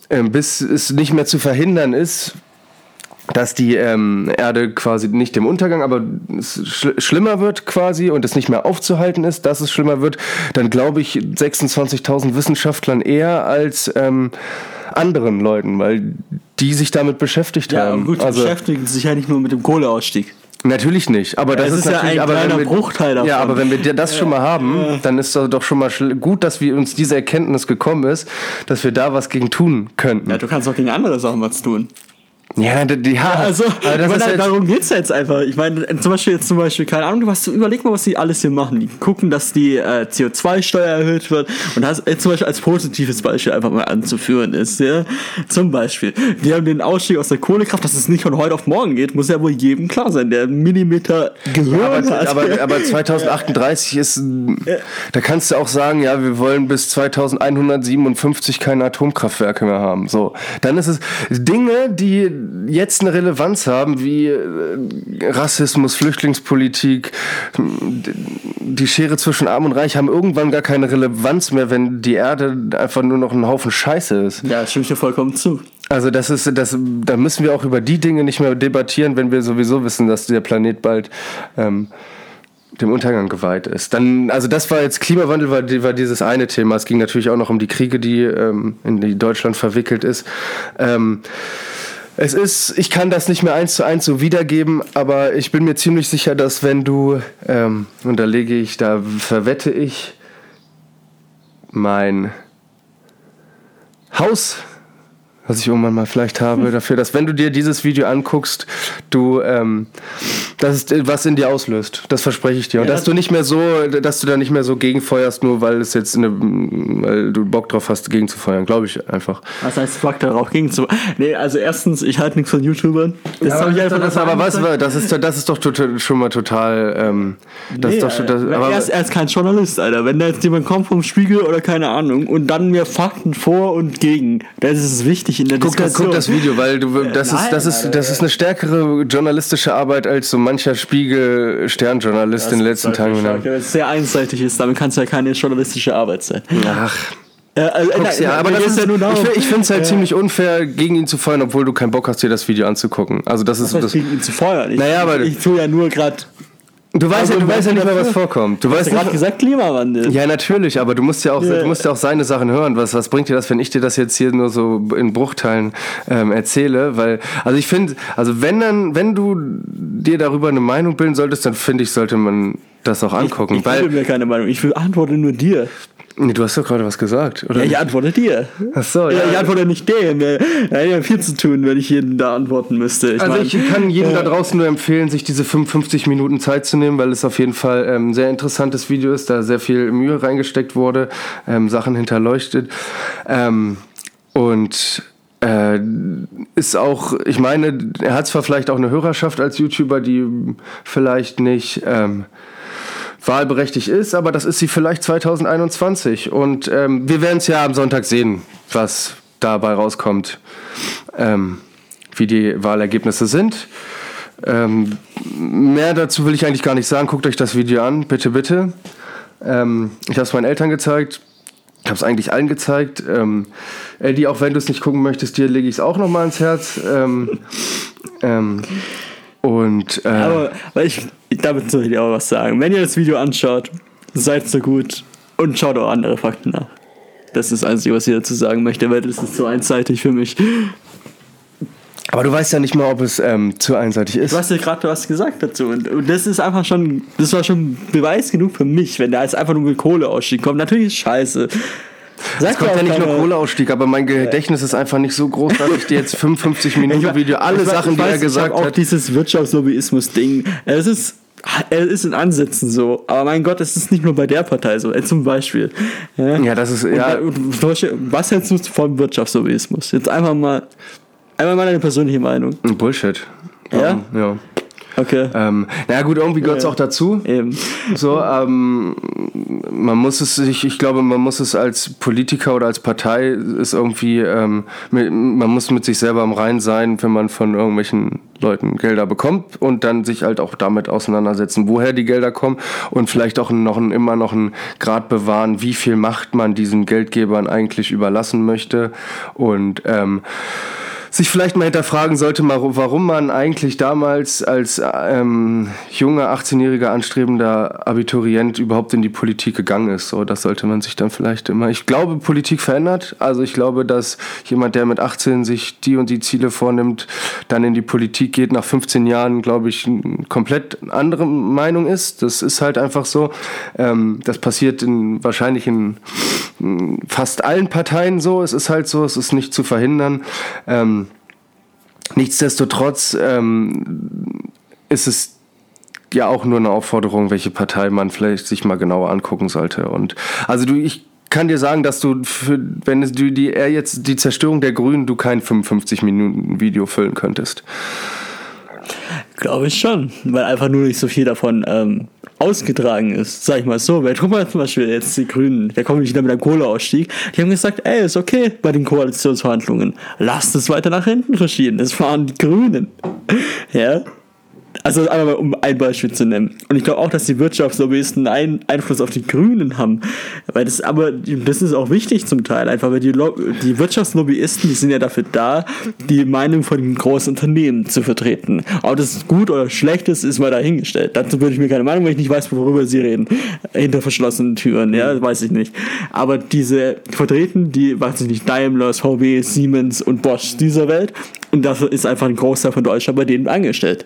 ähm, bis es nicht mehr zu verhindern ist, dass die ähm, Erde quasi nicht dem Untergang, aber es schl schlimmer wird quasi und es nicht mehr aufzuhalten ist, dass es schlimmer wird, dann glaube ich 26.000 Wissenschaftlern eher als ähm, anderen Leuten, weil die sich damit beschäftigt Ja, haben. gut, die also, beschäftigen sich ja nicht nur mit dem Kohleausstieg. Natürlich nicht, aber das es ist, ist ja ein kleiner wir, Bruchteil davon. Ja, aber wenn wir das schon mal haben, dann ist doch schon mal gut, dass wir uns diese Erkenntnis gekommen ist, dass wir da was gegen tun könnten. Ja, du kannst auch gegen andere Sachen was tun. Ja, d- ja, Also, meine, jetzt, darum geht's jetzt einfach. Ich meine, zum Beispiel jetzt zum Beispiel, keine Ahnung, was überleg mal, was die alles hier machen. Die gucken, dass die äh, CO2-Steuer erhöht wird. Und das äh, zum Beispiel als positives Beispiel einfach mal anzuführen ist. Ja? Zum Beispiel, die haben den Ausstieg aus der Kohlekraft, dass es nicht von heute auf morgen geht, muss ja wohl jedem klar sein, der einen Millimeter Gehirn aber, hat. aber, aber 2038 ist, da kannst du auch sagen, ja, wir wollen bis 2157 keine Atomkraftwerke mehr haben. So, dann ist es Dinge, die jetzt eine Relevanz haben, wie äh, Rassismus, Flüchtlingspolitik, die Schere zwischen Arm und Reich haben irgendwann gar keine Relevanz mehr, wenn die Erde einfach nur noch ein Haufen Scheiße ist. ja, stimme ich dir vollkommen zu. Also das ist, das, da müssen wir auch über die Dinge nicht mehr debattieren, wenn wir sowieso wissen, dass der Planet bald ähm, dem Untergang geweiht ist. Dann, also das war jetzt Klimawandel, war, war dieses eine Thema. Es ging natürlich auch noch um die Kriege, die ähm, in die Deutschland verwickelt ist. Ähm, Es ist, ich kann das nicht mehr eins zu eins so wiedergeben, aber ich bin mir ziemlich sicher, dass wenn du, ähm, und da lege ich, da verwette ich mein Haus, was ich irgendwann mal vielleicht habe, dafür, dass wenn du dir dieses Video anguckst, du ähm, das ist was in dir auslöst. Das verspreche ich dir. Und Ja, dass du nicht mehr so, dass du da nicht mehr so gegenfeuerst, nur weil es jetzt eine, weil du Bock drauf hast, gegenzufeuern, glaube ich einfach. Was heißt Fuck darauf gegen zu. Nee, also erstens, ich halte nichts von YouTubern. Das aber, hab ich einfach das, aber was, das ist, das ist doch schon mal total. Ähm, das Nee, ist doch schon, das, Alter. aber, er, ist, er ist kein Journalist, Alter. Wenn da jetzt jemand kommt vom Spiegel oder keine Ahnung und dann mir Fakten vor und gegen, das ist wichtig in der guck, das, Diskussion. guck das Video, weil du, das, nein, ist, das, ist, das ist eine stärkere journalistische Arbeit als so mancher Spiegel-Sternjournalist in den letzten Tagen. Weil es sehr einseitig ist, damit kann es ja keine journalistische Arbeit sein. Ach, Äh, also, guck's nein, ja, aber das ist, ja nur darum, ich, ich finde es halt ziemlich unfair, gegen ihn zu feuern, obwohl du keinen Bock hast, dir das Video anzugucken. Also das ist das das, gegen ihn zu feuern. Ich, Naja, aber- ich tue ja nur gerade. Du weißt ja, du weißt ja nicht mehr, was vorkommt. Du Hast weißt du gerade gesagt Klimawandel? Ja, natürlich, aber du musst ja auch, Ja. du musst ja auch seine Sachen hören. Was, was bringt dir das, wenn ich dir das jetzt hier nur so in Bruchteilen ähm, erzähle? Weil, also ich finde, also wenn dann, wenn du dir darüber eine Meinung bilden solltest, dann finde ich, sollte man das auch angucken. Ich weil, bilde mir keine Meinung. Ich antworte nur dir. Nee, du hast doch gerade was gesagt, oder? Ja, ich antworte dir. Ach so, Ja, ja. ich antworte nicht dem. Ja, ja, ja, viel zu tun, wenn ich jeden da antworten müsste. Ich Also mein, ich kann jedem da draußen nur empfehlen, sich diese 55 Minuten Zeit zu nehmen, weil es auf jeden Fall ähm, ein sehr interessantes Video ist, da sehr viel Mühe reingesteckt wurde, ähm, Sachen hinterleuchtet. Ähm, und äh, ist auch, ich meine, er hat zwar vielleicht auch eine Hörerschaft als YouTuber, die vielleicht nicht ähm, wahlberechtigt ist, aber das ist sie vielleicht 2021. Und ähm, wir werden es ja am Sonntag sehen, was dabei rauskommt, ähm, wie die Wahlergebnisse sind. Ähm, mehr dazu will ich eigentlich gar nicht sagen. Guckt euch das Video an, bitte, bitte. Ähm, ich habe es meinen Eltern gezeigt. Ich habe es eigentlich allen gezeigt. Ähm, Eddie, auch wenn du es nicht gucken möchtest, dir lege ich es auch noch mal ans Herz. Ähm, ähm, und äh, Aber weil ich, damit soll ich dir auch was sagen. Wenn ihr das Video anschaut, seid so gut und schaut auch andere Fakten nach. Das ist das Einzige, was ich dazu sagen möchte, weil das ist so einseitig für mich. aber du weißt ja nicht mal, ob es ähm, zu einseitig ist. Du hast ja gerade was gesagt dazu und, und das ist einfach schon, das war schon Beweis genug für mich, wenn da jetzt einfach nur mit Kohleausstieg kommt. Natürlich ist scheiße. Sagt Es kommt ja nicht nur Kohleausstieg, aber mein Gedächtnis ist einfach nicht so groß, dass ich dir jetzt 55 Minuten Video, alle Ich weiß- Sachen, ich die weiß, er gesagt ich hab auch hat. dieses Wirtschaftslobbyismus-Ding. Es ist, es ist in Ansätzen so. Aber mein Gott, es ist nicht nur bei der Partei so. Äh, Zum Beispiel. Ja, Ja, das ist, ja, und was hältst du vom Wirtschaftslobbyismus? Jetzt einfach mal, einmal mal deine persönliche Meinung. Bullshit. Ja? Ja. Okay. Ähm, na gut, irgendwie gehört es Ja. auch dazu. Eben. So, ähm, man muss es sich, ich glaube, man muss es als Politiker oder als Partei ist irgendwie, ähm, man muss mit sich selber im Rein sein, wenn man von irgendwelchen Leuten Gelder bekommt und dann sich halt auch damit auseinandersetzen, woher die Gelder kommen und vielleicht auch noch ein, immer noch einen Grad bewahren, wie viel Macht man diesen Geldgebern eigentlich überlassen möchte. Und ähm, sich vielleicht mal hinterfragen sollte, warum man eigentlich damals als ähm, junger, 18-jähriger anstrebender Abiturient überhaupt in die Politik gegangen ist. So, das sollte man sich dann vielleicht immer. Ich glaube, Politik verändert. Also ich glaube, dass jemand, der mit 18 sich die und die Ziele vornimmt, dann in die Politik geht, nach 15 Jahren, glaube ich, eine komplett andere Meinung ist. Das ist halt einfach so. Ähm, das passiert in, wahrscheinlich in fast allen Parteien so. Es ist halt so, es ist nicht zu verhindern. Ähm, nichtsdestotrotz ähm, ist es ja auch nur eine Aufforderung, welche Partei man vielleicht sich mal genauer angucken sollte. Und also du, ich kann dir sagen, dass du, für, wenn du die er jetzt die Zerstörung der Grünen, du kein 55 Minuten Video füllen könntest. Glaube ich schon, weil einfach nur nicht so viel davon ähm, ausgetragen ist, sag ich mal so. Weil guck mal zum Beispiel jetzt die Grünen, da kommen wieder mit einem Kohleausstieg. Die haben gesagt, ey, ist okay bei den Koalitionsverhandlungen. Lasst es weiter nach hinten verschieben. Das waren die Grünen. <laughs> Ja. Also einmal um ein Beispiel zu nennen. Und ich glaube auch, dass die Wirtschaftslobbyisten einen Einfluss auf die Grünen haben. Weil das aber, das ist auch wichtig zum Teil, einfach weil die, Lo die Wirtschaftslobbyisten, die sind ja dafür da, die Meinung von großen Unternehmen zu vertreten. Ob das gut oder schlecht ist, ist mal dahingestellt. Dazu würde ich mir keine Meinung, weil ich nicht weiß, worüber sie reden. Hinter verschlossenen Türen, ja, weiß ich nicht. Aber diese vertreten die, weiß ich nicht, Daimler, VW, Siemens und Bosch dieser Welt. Und dafür ist einfach ein Großteil von Deutschland bei denen angestellt.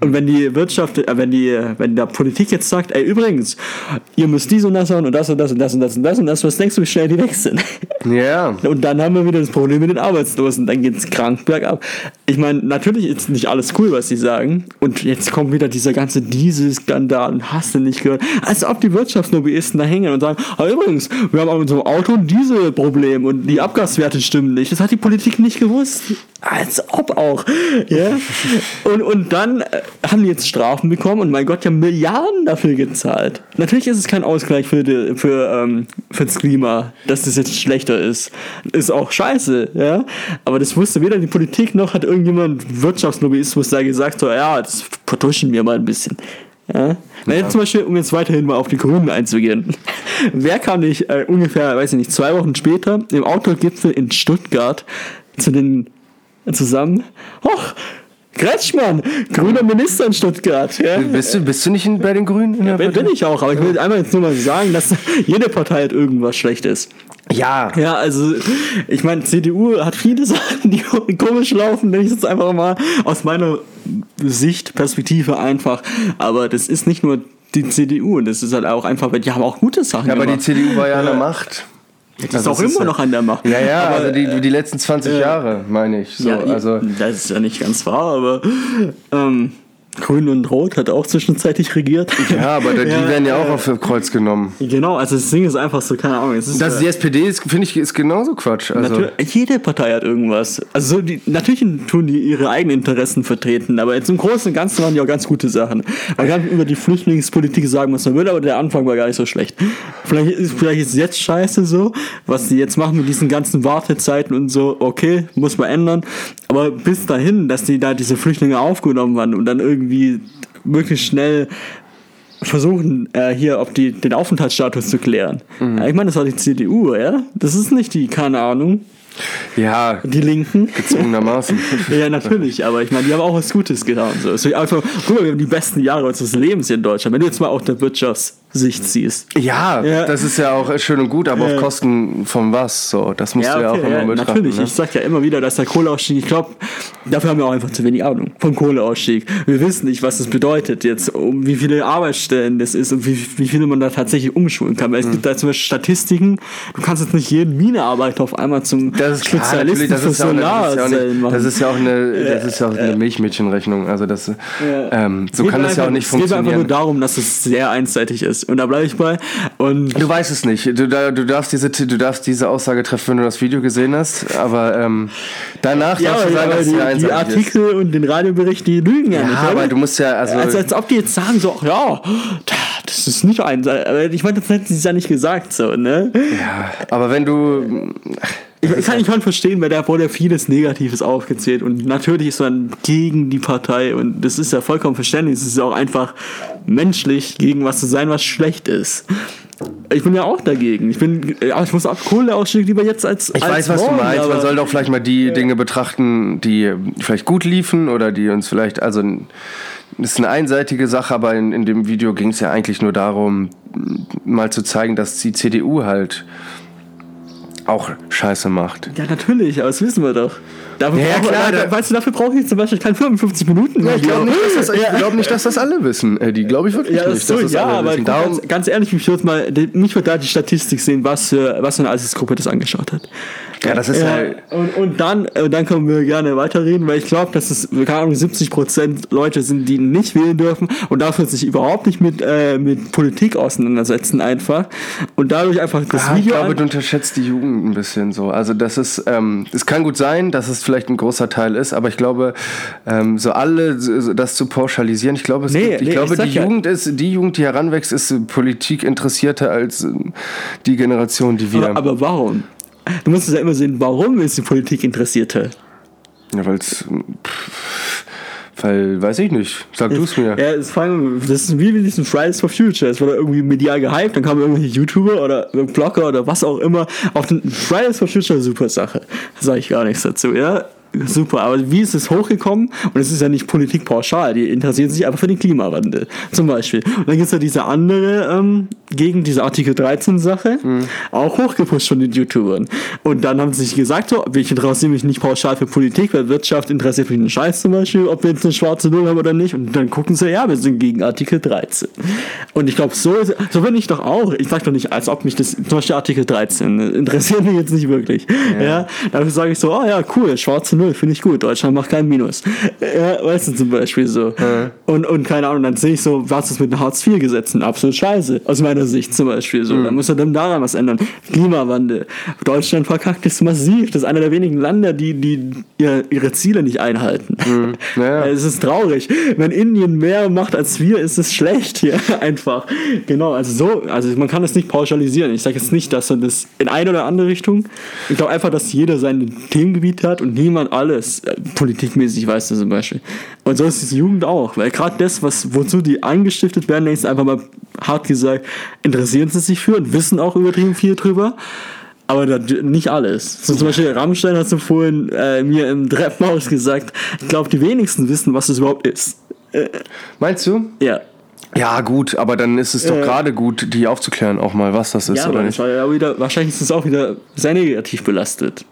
Und wenn die Wirtschaft, äh, wenn die, wenn der Politik jetzt sagt, ey, übrigens, ihr müsst dies und das und das und das und das und das und das und das, was denkst du, wie schnell die weg sind? <laughs> Ja. Und dann haben wir wieder das Problem mit den Arbeitslosen. Dann geht es krank bergab. Ich meine, natürlich ist nicht alles cool, was sie sagen. Und jetzt kommt wieder dieser ganze Dieselskandal und hast du nicht gehört. Als ob die Wirtschaftslobbyisten da hängen und sagen, ah, übrigens, wir haben auf unserem Auto ein Dieselproblem und die Abgaswerte stimmen nicht. Das hat die Politik nicht gewusst. Als ob auch. Ja? <laughs> Und, und dann äh, haben die jetzt Strafen bekommen und mein Gott, die haben Milliarden dafür gezahlt. Natürlich ist es kein Ausgleich für, die, für, ähm, für das Klima, dass das jetzt schlechter ist. Ist auch scheiße, ja. Aber das wusste weder die Politik noch hat irgendjemand Wirtschaftslobbyismus da gesagt, so, ja, das vertuschen wir mal ein bisschen. Ja? Wenn jetzt zum Beispiel, um jetzt weiterhin mal auf die Grünen einzugehen, <laughs> wer kam nicht äh, ungefähr, weiß ich nicht, zwei Wochen später im Autogipfel in Stuttgart zu den zusammen. Hoch, Kretschmann, grüner Minister in Stuttgart. Ja. Bist, du, bist du nicht in, bei den Grünen? In Ja, bin, bin ich auch, aber ich will einmal jetzt nur mal sagen, dass jede Partei hat irgendwas Schlechtes. Ja. Ja, also ich meine, CDU hat viele Sachen, die <laughs> komisch laufen, nenne ich jetzt einfach mal aus meiner Sicht, Perspektive einfach. Aber das ist nicht nur die CDU, das ist halt auch einfach, weil die haben auch gute Sachen Ja, aber die gemacht. CDU war ja an der Macht. Die ist Also auch ist immer ja- noch an der Macht. Ja, ja, aber, also die, die letzten 20 äh, Jahre, meine ich. So, ja, also, das ist ja nicht ganz wahr, aber ähm, Grün und Rot hat auch zwischenzeitlich regiert. ja, aber die <laughs> Ja, werden ja auch äh, auf Kreuz genommen. Genau, also das Ding ist einfach so, keine Ahnung. Es ist, Das, äh, die SPD ist, finde ich, ist genauso Quatsch. Also, jede Partei hat irgendwas. Also so die, natürlich tun die ihre eigenen Interessen vertreten, aber jetzt im Großen und Ganzen waren die auch ganz gute Sachen. Man kann über die Flüchtlingspolitik sagen, was man will, aber der Anfang war gar nicht so schlecht. Vielleicht ist, vielleicht ist jetzt scheiße so, was die jetzt machen mit diesen ganzen Wartezeiten und so, okay, muss man ändern. Aber bis dahin, dass die da diese Flüchtlinge aufgenommen haben und dann irgendwie möglichst schnell versuchen, äh, hier auf die, den Aufenthaltsstatus zu klären. Ja, ich meine, das war die CDU, ja? Das ist nicht die, keine Ahnung, ja, die Linken. gezwungenermaßen. <laughs> Ja, natürlich, aber ich meine, die haben auch was Gutes getan. So. Ist einfach, guck mal, wir haben die besten Jahre unseres Lebens hier in Deutschland. Wenn du jetzt mal auf der Wirtschaftssicht siehst. Ja, Ja. das ist ja auch schön und gut, aber Ja. auf Kosten von was? So, das musst du ja auch immer betrachten. natürlich. Ne? Ich sag ja immer wieder, dass der Kohleausstieg, ich glaube, dafür haben wir auch einfach zu wenig Ahnung vom Kohleausstieg. Wir wissen nicht, was das bedeutet jetzt, um wie viele Arbeitsstellen das ist und wie, wie viele man da tatsächlich umschulen kann. Weil Hm. es gibt da zum Beispiel Statistiken, du kannst jetzt nicht jeden Minearbeiter auf einmal zum Das ist klar, natürlich, Spezialisten das für ist, ja auch eine, das, ist ja auch Solarzellen machen. das ist ja auch eine, das ist ja auch eine Milchmädchenrechnung. Also das, ähm, so Geht kann das ja auch nicht Es geht einfach nur funktionieren. darum, dass es sehr einseitig ist. Und da bleibe ich bei. Und Du weißt es nicht. Du, du, darfst diese, du darfst diese Aussage treffen, wenn du das Video gesehen hast. Aber ähm, danach ja, darfst du sagen, dass es sehr die, die einseitig ist. Artikel und den Radiobericht, die lügen ja, Ja, nicht. aber oder? du musst ja, also, also als ob die jetzt sagen so, ach ja, das ist nicht einseitig. Aber ich meine, das hätten sie ja nicht gesagt so, ne? ja, aber wenn du, Ich, ich, kann, ich kann verstehen, weil da wurde ja vieles Negatives aufgezählt und natürlich ist man gegen die Partei und das ist ja vollkommen verständlich. Es ist ja auch einfach menschlich, gegen was zu sein, was schlecht ist. Ich bin ja auch dagegen. Ich bin, ja, ich muss auch Kohleausstieg lieber jetzt als ich als weiß, was morgen, du meinst. Man aber- soll doch vielleicht mal die Dinge betrachten, die vielleicht gut liefen oder die uns vielleicht, also das ist eine einseitige Sache, aber in, in dem Video ging es ja eigentlich nur darum, mal zu zeigen, dass die CDU halt auch Scheiße macht. Ja, natürlich, aber das wissen wir doch. Dafür Ja, ja, klar, da, weißt du, dafür brauche ich zum Beispiel kein 55 Minuten. Ja, ich glaube nicht, dass das, ich Ja. glaub nicht, dass das alle wissen. Äh, die glaube ich wirklich Ja, nicht. so, dass das ja, alle aber Darum, ganz, ganz ehrlich, mich würde mal, mich würde da die Statistik sehen, was für, was für eine Altersgruppe das angeschaut hat. ja, das ist Ja, halt. und, und dann, und dann können wir gerne weiterreden, weil ich glaube, dass es, keine Ahnung, 70% Leute sind, die nicht wählen dürfen und dafür sich überhaupt nicht mit, äh, mit Politik auseinandersetzen einfach. Und dadurch einfach das Ah, ich Video. glaube, an- du unterschätzt die Jugend ein bisschen so. Also das ist, ähm, es kann gut sein, dass es vielleicht ein großer Teil ist, aber ich glaube, ähm, so alle so- das zu pauschalisieren, ich glaube, es Nee, gibt, ich nee, glaube, ich die ja- Jugend ist, die Jugend, die heranwächst, ist Politik interessierter als äh, die Generation, die wir. aber, aber warum? Du musst es ja immer sehen, warum ist die Politik interessierter? Ja, weil's, Weil, weiß ich nicht. Sag du es mir. Ja, es allem, das ist wie mit diesem Fridays for Future. Es wurde irgendwie medial gehypt, dann kamen irgendwelche YouTuber oder Blogger oder was auch immer auf den Fridays for Future super Sache. Da sage ich gar nichts dazu, ja <laughs> super. Aber wie ist es hochgekommen? Und es ist ja nicht Politik pauschal, die interessieren sich einfach für den Klimawandel, zum Beispiel. Und dann gibt es ja diese andere ähm, gegen diese Artikel 13 Sache, mhm. auch hochgepusht von den YouTubern. Und dann haben sie sich gesagt, so, ich interessiere mich nicht pauschal für Politik, weil Wirtschaft interessiert mich einen Scheiß zum Beispiel, ob wir jetzt eine schwarze Null haben oder nicht. Und dann gucken sie, ja, wir sind gegen Artikel 13. Und ich glaube, so, so bin ich doch auch. Ich sage doch nicht, als ob mich das, zum Beispiel Artikel 13, interessiert mich jetzt nicht wirklich. Ja. ja dafür sage ich so, oh ja, cool, schwarze Null, finde ich gut. Deutschland macht kein Minus. Ja, weißt du, zum Beispiel so. Ja. Und, und keine Ahnung, dann sehe ich so, was ist mit den Hartz-IV-Gesetzen? Absolut scheiße. Aus meiner Sicht zum Beispiel so. Mhm. Da muss er dann daran was ändern. Klimawandel. Deutschland verkackt es massiv. Das ist einer der wenigen Länder, die, die ihre Ziele nicht einhalten. Mhm. Ja. <laughs> Es ist traurig. Wenn Indien mehr macht als wir, ist es schlecht hier <laughs> einfach. Genau, also so, also man kann das nicht pauschalisieren. Ich sage jetzt nicht, dass er das in eine oder andere Richtung. Ich glaube einfach, dass jeder sein Themengebiet hat und niemand alles äh, politikmäßig weiß das zum Beispiel. Und so ist die Jugend auch, weil gerade das, was wozu die angestiftet werden, ist einfach mal hart gesagt, interessieren sie sich für und wissen auch übertrieben viel drüber. Aber nicht alles. So zum Beispiel Rammstein hat so vorhin äh, mir im Treppenhaus gesagt, ich glaube, die wenigsten wissen, was das überhaupt ist. Äh, Meinst du? Ja. Ja, gut, aber dann ist es doch äh, gerade gut, die aufzuklären, auch mal, was das ist, ja, oder nicht? Ja, wieder, wahrscheinlich ist es auch wieder sehr negativ belastet.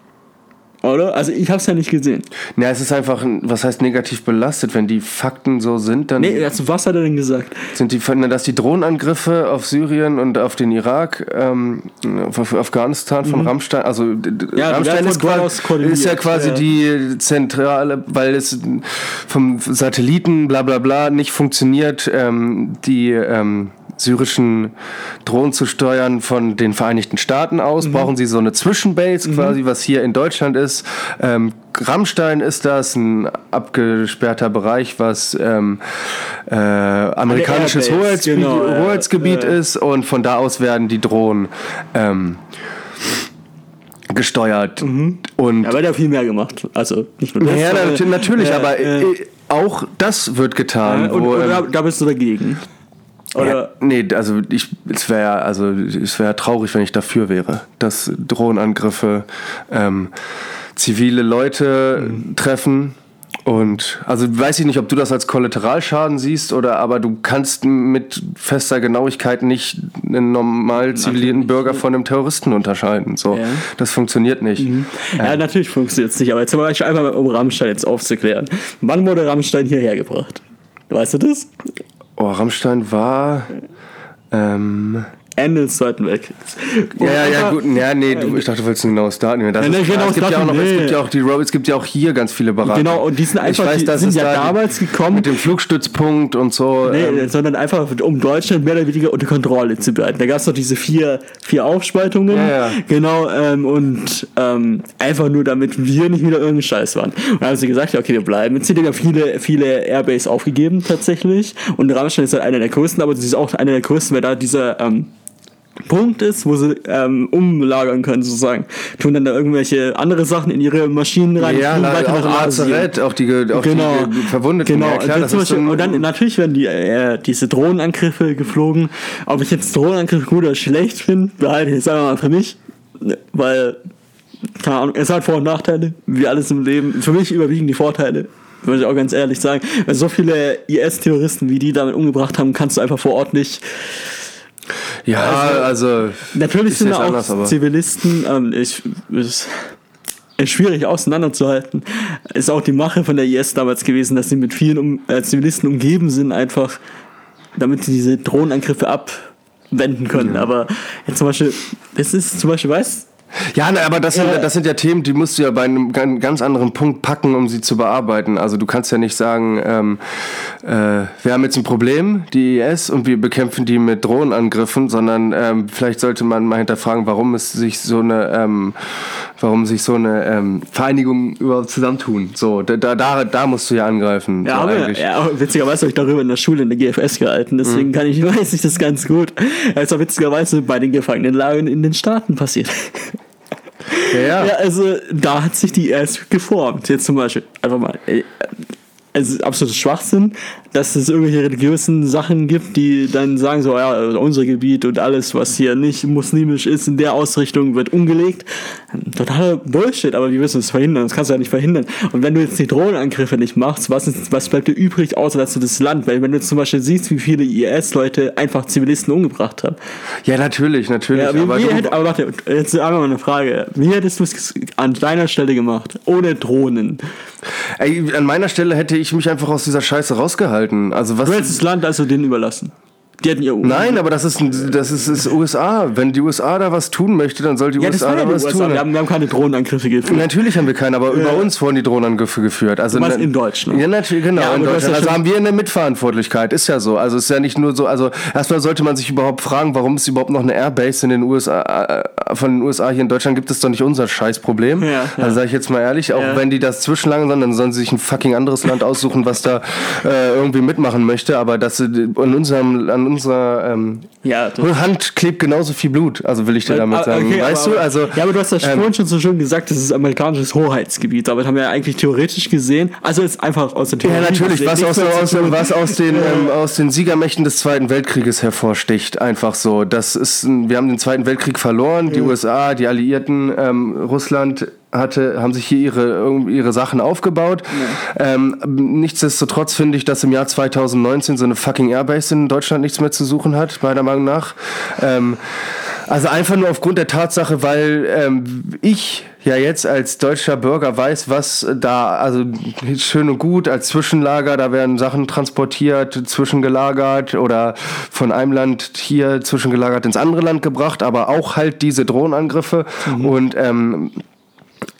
Oder? Also ich habe es ja nicht gesehen. Ja, es ist einfach, was heißt negativ belastet, wenn die Fakten so sind, dann. Nee, also was hat er denn gesagt? Sind die, dass die Drohnenangriffe auf Syrien und auf den Irak, ähm, auf Afghanistan von mhm. Rammstein, also ja, Rammstein ist, quasi, ist, ja quasi ja. die zentrale, weil es vom Satelliten bla bla bla nicht funktioniert, ähm, die ähm, syrischen Drohnen zu steuern von den Vereinigten Staaten aus, mhm. brauchen sie so eine Zwischenbase mhm. quasi, was hier in Deutschland ist. Ähm, Rammstein ist das, ein abgesperrter Bereich, was ähm, äh, amerikanisches Hoheitsgebiet, genau, Hoheitsgebiet äh, ist und von da aus werden die Drohnen ähm, gesteuert. Mhm. Und ja, aber der viel mehr gemacht. Also nicht nur das. Ja, natürlich, äh, aber auch das wird getan. und, wo, und da, ähm, da bist du dagegen. Oder? Ja, nee, also ich, es wäre also es wäre traurig, wenn ich dafür wäre, dass Drohnenangriffe ähm, zivile Leute mhm. treffen. Und also weiß ich nicht, ob du das als Kollateralschaden siehst oder aber du kannst mit fester Genauigkeit nicht einen normal zivilisierten Bürger von einem Terroristen unterscheiden. So, ja. das funktioniert nicht. Mhm. Ja, natürlich funktioniert es nicht, aber jetzt zum Beispiel einfach mal, um Rammstein jetzt aufzuklären. Wann wurde Rammstein hierher gebracht? Weißt du das? Oh, Rammstein war. Ähm, Ende des Zweiten Weltkriegs. Ja, ja, ja, gut. Ja, nee, du, ich dachte, du wolltest ein genaues Datum. Das ja, ist, genau, es, gibt ja auch noch, nee. es gibt ja auch die es gibt ja auch hier ganz viele Berater. Genau, und die sind einfach, ich weiß, die sind ja da damals gekommen. Mit dem Flugstützpunkt und so. Nee, ähm, sondern einfach, um Deutschland mehr oder weniger unter Kontrolle zu behalten. Da gab es doch diese vier, vier Aufspaltungen. Ja, ja. Genau, ähm, und ähm, einfach nur, damit wir nicht wieder irgendein Scheiß waren. Und dann haben sie gesagt, ja, okay, wir bleiben. Jetzt sind ja viele, viele Airbase aufgegeben, tatsächlich. Und Rammstein ist halt einer der größten, aber sie ist auch einer der größten, weil da dieser, ähm, Punkt ist, wo sie ähm, umlagern können, sozusagen. Tun dann da irgendwelche andere Sachen in ihre Maschinen rein. Ja, na, weiter auch Lazarett, auch die, auch genau, die Verwundeten. Genau, ja, klar, und, Beispiel, und, dann natürlich werden die, äh, diese Drohnenangriffe geflogen. Ob ich jetzt Drohnenangriffe gut oder schlecht finde, behalte ich jetzt einfach mal für mich. Weil, keine Ahnung, es hat Vor- und Nachteile, wie alles im Leben. Für mich überwiegen die Vorteile würde ich auch ganz ehrlich sagen. Weil so viele IS-Terroristen, wie die damit umgebracht haben, kannst du einfach vor Ort nicht ja, also. also natürlich sind da auch anders, Zivilisten. Ähm, ich, ist, ist schwierig auseinanderzuhalten. Ist auch die Mache von der IS damals gewesen, dass sie mit vielen um, äh, Zivilisten umgeben sind, einfach damit sie diese Drohnenangriffe abwenden können. Ja. Aber jetzt zum Beispiel, das ist zum Beispiel, weißt ja, ne, aber das sind, das sind ja Themen, die musst du ja bei einem ganz anderen Punkt packen, um sie zu bearbeiten. Also du kannst ja nicht sagen, ähm, äh, wir haben jetzt ein Problem, die IS, und wir bekämpfen die mit Drohnenangriffen, sondern ähm, vielleicht sollte man mal hinterfragen, warum es sich so eine, ähm, warum sich so eine ähm, Vereinigung überhaupt zusammentun. So, da, da, da musst du ja angreifen. Ja, so aber, ja, witzigerweise habe ich darüber in der Schule in der GFS gehalten, deswegen mhm. kann ich, <laughs> weiß ich das ganz gut. Also witzigerweise bei den Gefangenenlagern in den Staaten passiert. Ja, ja. also da hat sich die erst geformt. Jetzt zum Beispiel, einfach mal. Es ist absoluter Schwachsinn, dass es irgendwelche religiösen Sachen gibt, die dann sagen so, ja, unser Gebiet und alles, was hier nicht muslimisch ist, in der Ausrichtung wird umgelegt. Totaler Bullshit, aber wir müssen es verhindern. Das kannst du ja nicht verhindern. Und wenn du jetzt die Drohnenangriffe nicht machst, was, ist, was bleibt dir übrig, außer dass du das Land, weil wenn du zum Beispiel siehst, wie viele IS-Leute einfach Zivilisten umgebracht haben. Ja, natürlich, natürlich. Ja, wie, aber wie hätte, aber warte, jetzt einmal mal eine Frage. Wie hättest du es an deiner Stelle gemacht? Ohne Drohnen. Ey, an meiner Stelle hätte ich mich einfach aus dieser Scheiße rausgehalten. Also was? Du hättest das Land also denen überlassen. Die hätten ihr Nein, aber das ist das ist, ist USA. Wenn die USA da was tun möchte, dann soll die Ja, USA da was USA. tun. Wir haben, wir haben keine Drohnenangriffe geführt. Natürlich haben wir keinen, aber über Ja. uns wurden die Drohnenangriffe geführt. Also Du meinst in Deutschland? Ja, natürlich, genau, Ja, in Deutschland. also haben wir eine Mitverantwortlichkeit, ist ja so. Also ist ja nicht nur so, also erstmal sollte man sich überhaupt fragen, warum es überhaupt noch eine Airbase in den USA, äh, von den USA hier in Deutschland gibt, ist doch nicht unser Scheißproblem. Ja. Also sage ich jetzt mal ehrlich, auch wenn die das zwischenlagern sollen, dann sollen sie sich ein fucking anderes Land aussuchen, was da äh, irgendwie mitmachen möchte. Aber dass sie an unserem, an unserer ähm, Ja, das- Hand klebt genauso viel Blut, also will ich dir damit Ah, sagen. okay, weißt aber, du, also Ja, aber du hast ja ähm, schon so schön gesagt, das ist amerikanisches Hoheitsgebiet. Damit haben wir ja eigentlich theoretisch gesehen. Also jetzt einfach aus der Theorie. Ja, natürlich, was aus, aus, was aus, den, <laughs> ähm, aus den Siegermächten des Zweiten Weltkrieges hervorsticht. Einfach so. Das ist, wir haben den Zweiten Weltkrieg verloren, die USA, die Alliierten, ähm, Russland hatte, haben sich hier ihre, ihre Sachen aufgebaut. Ähm, nichtsdestotrotz finde ich, dass im Jahr 2019 so eine fucking Airbase in Deutschland nichts mehr zu suchen hat, meiner Meinung nach. Ähm, also einfach nur aufgrund der Tatsache, weil ähm, ich ja jetzt als deutscher Bürger weiß, was da, also schön und gut als Zwischenlager, da werden Sachen transportiert, zwischengelagert oder von einem Land hier zwischengelagert ins andere Land gebracht, aber auch halt diese Drohnenangriffe und ähm,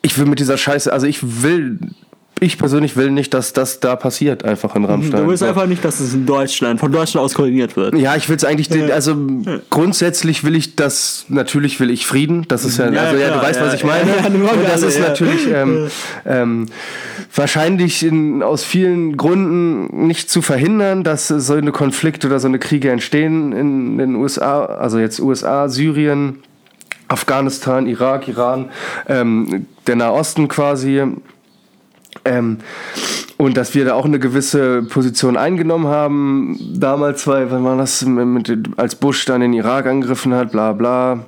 ich will mit dieser Scheiße, also ich will, ich persönlich will nicht, dass das da passiert, einfach in Rammstein. Du willst So. einfach nicht, dass es in Deutschland, von Deutschland aus koordiniert wird. Ja, ich will es eigentlich, den- also grundsätzlich will ich das, natürlich will ich Frieden, das ist ja, Ja, also ja, klar, du weißt, ja, was ich ja, meine. ja, Und das ist ja. natürlich ähm, ähm, wahrscheinlich in, aus vielen Gründen nicht zu verhindern, dass so eine Konflikte oder so eine Kriege entstehen in den USA, also jetzt USA, Syrien, Afghanistan, Irak, Iran, ähm, der Nahosten quasi. Ähm, und dass wir da auch eine gewisse Position eingenommen haben. Damals, weil, wenn man das mit, als Bush dann den Irak angegriffen hat, bla bla.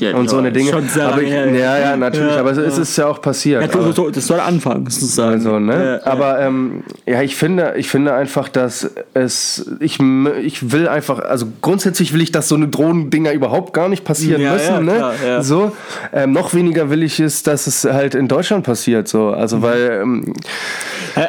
Ja, Und so eine Dinge. Schon sehr aber ich, ja, ja, natürlich. Ja, aber es ja. ist ja auch passiert. Ja, aber, du- du- das soll anfangen, sozusagen. also, ne? Aber ähm, ja, ich finde, ich finde einfach, dass es, ich, ich will einfach, also grundsätzlich will ich, dass so eine Drohnendinger überhaupt gar nicht passieren müssen, ne? klar. So, ähm, noch weniger will ich es, dass es halt in Deutschland passiert, so, also Mhm. weil ähm,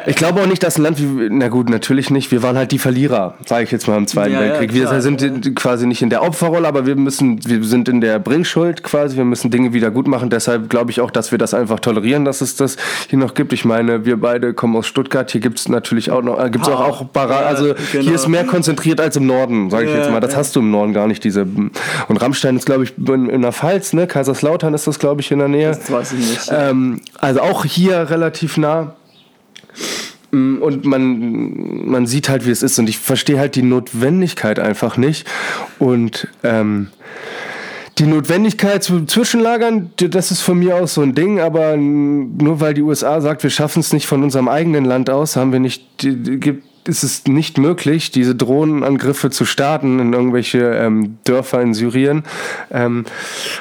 ich glaube auch nicht, dass ein Land wie, na gut, natürlich nicht. Wir waren halt die Verlierer, sage ich jetzt mal im Zweiten Ja, ja, Weltkrieg. wir klar, sind in- quasi nicht in der Opferrolle, aber wir müssen, wir sind in der Bringschuld quasi. Wir müssen Dinge wieder gut machen. Deshalb glaube ich auch, dass wir das einfach tolerieren, dass es das hier noch gibt. Ich meine, wir beide kommen aus Stuttgart. Hier gibt es natürlich auch noch, äh, gibt's auch, Ah, auch Bara ja, also genau. hier ist mehr konzentriert als im Norden, sage ich Ja, jetzt mal. Das ja. hast du im Norden gar nicht diese. Und Rammstein ist, glaube ich, in, in der Pfalz, ne? Kaiserslautern ist das, glaube ich, in der Nähe. Das weiß ich nicht. Ähm, also auch hier relativ nah. Mm, Und man, man sieht halt, wie es ist. Und ich verstehe halt die Notwendigkeit einfach nicht. Und ähm, die Notwendigkeit zu Zwischenlagern, das ist von mir aus so ein Ding, aber nur weil die USA sagt, wir schaffen es nicht von unserem eigenen Land aus, haben wir nicht, die- gibt, ist es nicht möglich, diese Drohnenangriffe zu starten in irgendwelche ähm, Dörfer in Syrien. Ähm,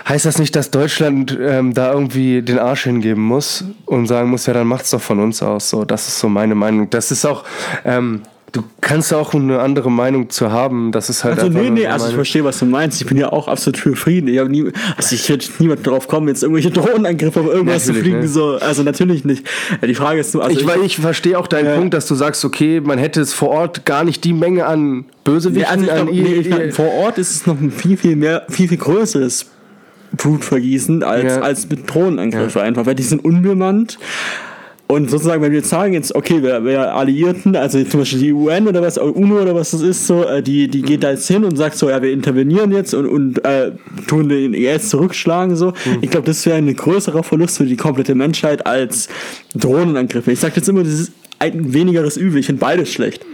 heißt das nicht, dass Deutschland ähm, da irgendwie den Arsch hingeben muss und sagen muss, ja, dann macht's doch von uns aus. So, das ist so meine Meinung. Das ist auch, ähm, du kannst auch eine andere Meinung zu haben. Das ist halt Also nee, nee, so also ich verstehe, was du meinst. Ich bin ja auch absolut für Frieden. Ich, nie, also ich hätte niemand darauf kommen, jetzt irgendwelche Drohnenangriffe auf irgendwas zu Natürlich, fliegen. ne? So. Also natürlich nicht. Ja, die Frage ist nur, also Ich, weil ich verstehe auch deinen Ja. Punkt, dass du sagst, okay, man hätte es vor Ort gar nicht die Menge an Nee, Bösewichten, also ich nee, ich I- vor Ort ist es noch ein viel, viel mehr, viel, viel größeres Blutvergießen als, Ja. als mit Drohnenangriffe einfach, weil die sind unbemannt. Und sozusagen, wenn wir jetzt sagen, jetzt, okay, wir, wir Alliierten, also zum Beispiel die UN oder was, UNO oder was das ist, so, äh, die, die geht da jetzt hin und sagt so, ja, wir intervenieren jetzt und, und äh, tun den IS zurückschlagen, so. Ich glaube, das wäre ein größerer Verlust für die komplette Menschheit als Drohnenangriffe. Ich sage jetzt immer, das ist ein wenigeres Übel. Ich finde beides schlecht.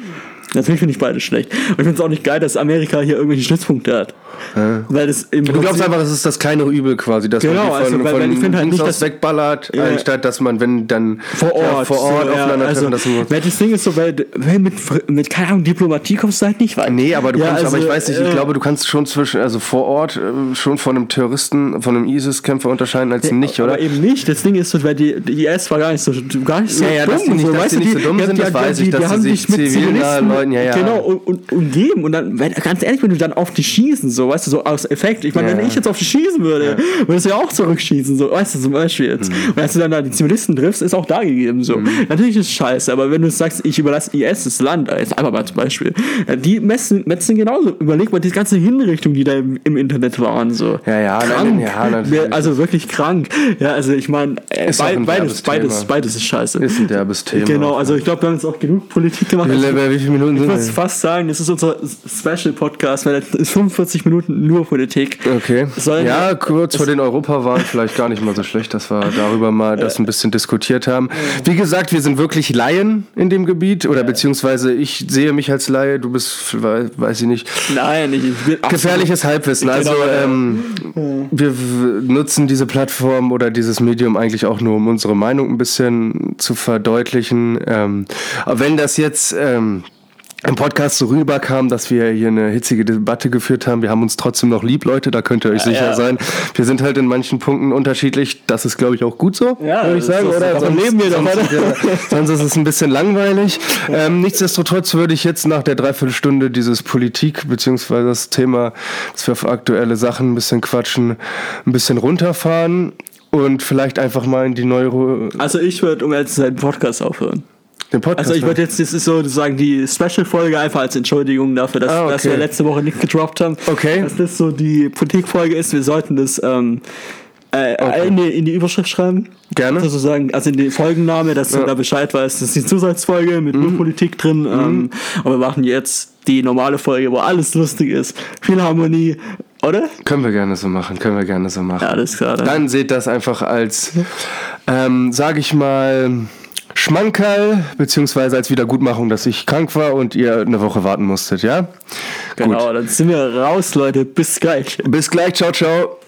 Natürlich finde ich beides schlecht. Und ich finde es auch nicht geil, dass Amerika hier irgendwelche Stützpunkte hat. Ja. Weil das im Du glaubst einfach, es ist das kleinere Übel quasi, dass Genau, man die von, also, weil- von weil ich halt nicht, dass- wegballert, Ja. anstatt dass man, wenn dann vor Ort, ja, vor Ort so, ja, aufeinander also, treffen, das nur. weil das Ding ist so, weil, weil mit, mit keine Ahnung, Diplomatie kommst du halt nicht weit. Nee, aber du Ja, kannst, aber also, ich weiß nicht, ich äh, glaube, du kannst schon zwischen, also vor Ort äh, schon von einem Terroristen, von einem ISIS-Kämpfer unterscheiden als nicht, oder? Aber eben nicht. Das Ding ist so, weil die, die IS war gar nicht so, gar nicht so Ja, ja, dumm. die nicht- so, dass weißt die nicht so dumm sind, das weiß ich, dass sie sich Zivilisten Leuten- ja, ja. genau und, und, umgeben und dann, wenn, ganz ehrlich, wenn du dann auf die schießen, so, weißt du, so aus Effekt. Ich meine, Ja. wenn ich jetzt auf die schießen würde, würdest du ja auch zurückschießen, so, weißt du, zum Beispiel jetzt. Mhm. Und als du dann da die Zivilisten triffst, ist auch da gegeben, so. Natürlich ist es scheiße, aber wenn du sagst, ich überlasse IS das Land, jetzt einfach mal zum Beispiel, ja, die messen, metzen genauso. Überleg mal die ganze Hinrichtung, die da im, im Internet waren, so. Ja, ja, nein, krank. ja, natürlich. also wirklich krank. Ja, also ich meine, äh, ein beides, beides, beides ist scheiße. Ist ein derbes Thema. Genau, also ich glaube, wir haben jetzt auch genug Politik gemacht. Wie, wie viele Minuten ich wir? fast sagen, das ist unser Special-Podcast, weil das ist 45 Minuten nur Politik. Okay. Sollen ja, kurz vor den Europawahlen vielleicht gar nicht mal so schlecht, dass wir darüber mal das ein bisschen diskutiert haben. Wie gesagt, wir sind wirklich Laien in dem Gebiet oder beziehungsweise ich sehe mich als Laie, du bist, we- weiß ich nicht, Nein, ich, bin gefährliches Halbwissen. Also ähm, wir nutzen diese Plattform oder dieses Medium eigentlich auch nur, um unsere Meinung ein bisschen zu verdeutlichen. Ähm, aber wenn das jetzt ähm, im Podcast so rüberkam, dass wir hier eine hitzige Debatte geführt haben, wir haben uns trotzdem noch lieb, Leute, da könnt ihr euch sicher ja. sein. Wir sind halt in manchen Punkten unterschiedlich. Das ist, glaube ich, auch gut so, Ja, würde ich sagen, oder? davon leben wir doch, sonst, ja, sonst ist es ein bisschen langweilig. Ähm, nichtsdestotrotz würde ich jetzt nach der Dreiviertelstunde dieses Politik beziehungsweise das Thema, dass wir auf aktuelle Sachen ein bisschen quatschen, ein bisschen runterfahren und vielleicht einfach mal in die Neuro Also ich würde, um sein, den Podcast aufhören. Den Podcast. Also ich würde jetzt, das ist sozusagen die Special-Folge einfach als Entschuldigung dafür, dass, Ah, okay. dass wir letzte Woche nicht gedroppt haben. Okay. Dass das so die Politik-Folge ist. Wir sollten das ähm, äh, in, die, in die Überschrift schreiben. Gerne. Sozusagen, also in den Folgenname, dass du Ja. da Bescheid weißt. Das ist die Zusatzfolge mit nur Politik drin. Ähm, und wir machen jetzt die normale Folge, wo alles lustig ist. Viel Harmonie, oder? können wir gerne so machen, können wir gerne so machen. Ja, alles klar. Dann. Dann seht das einfach als, ähm, sage ich mal, Schmankerl, beziehungsweise als Wiedergutmachung, dass ich krank war und ihr eine Woche warten musstet, ja? genau, dann sind wir raus, Leute. Bis gleich. Bis gleich, ciao, ciao.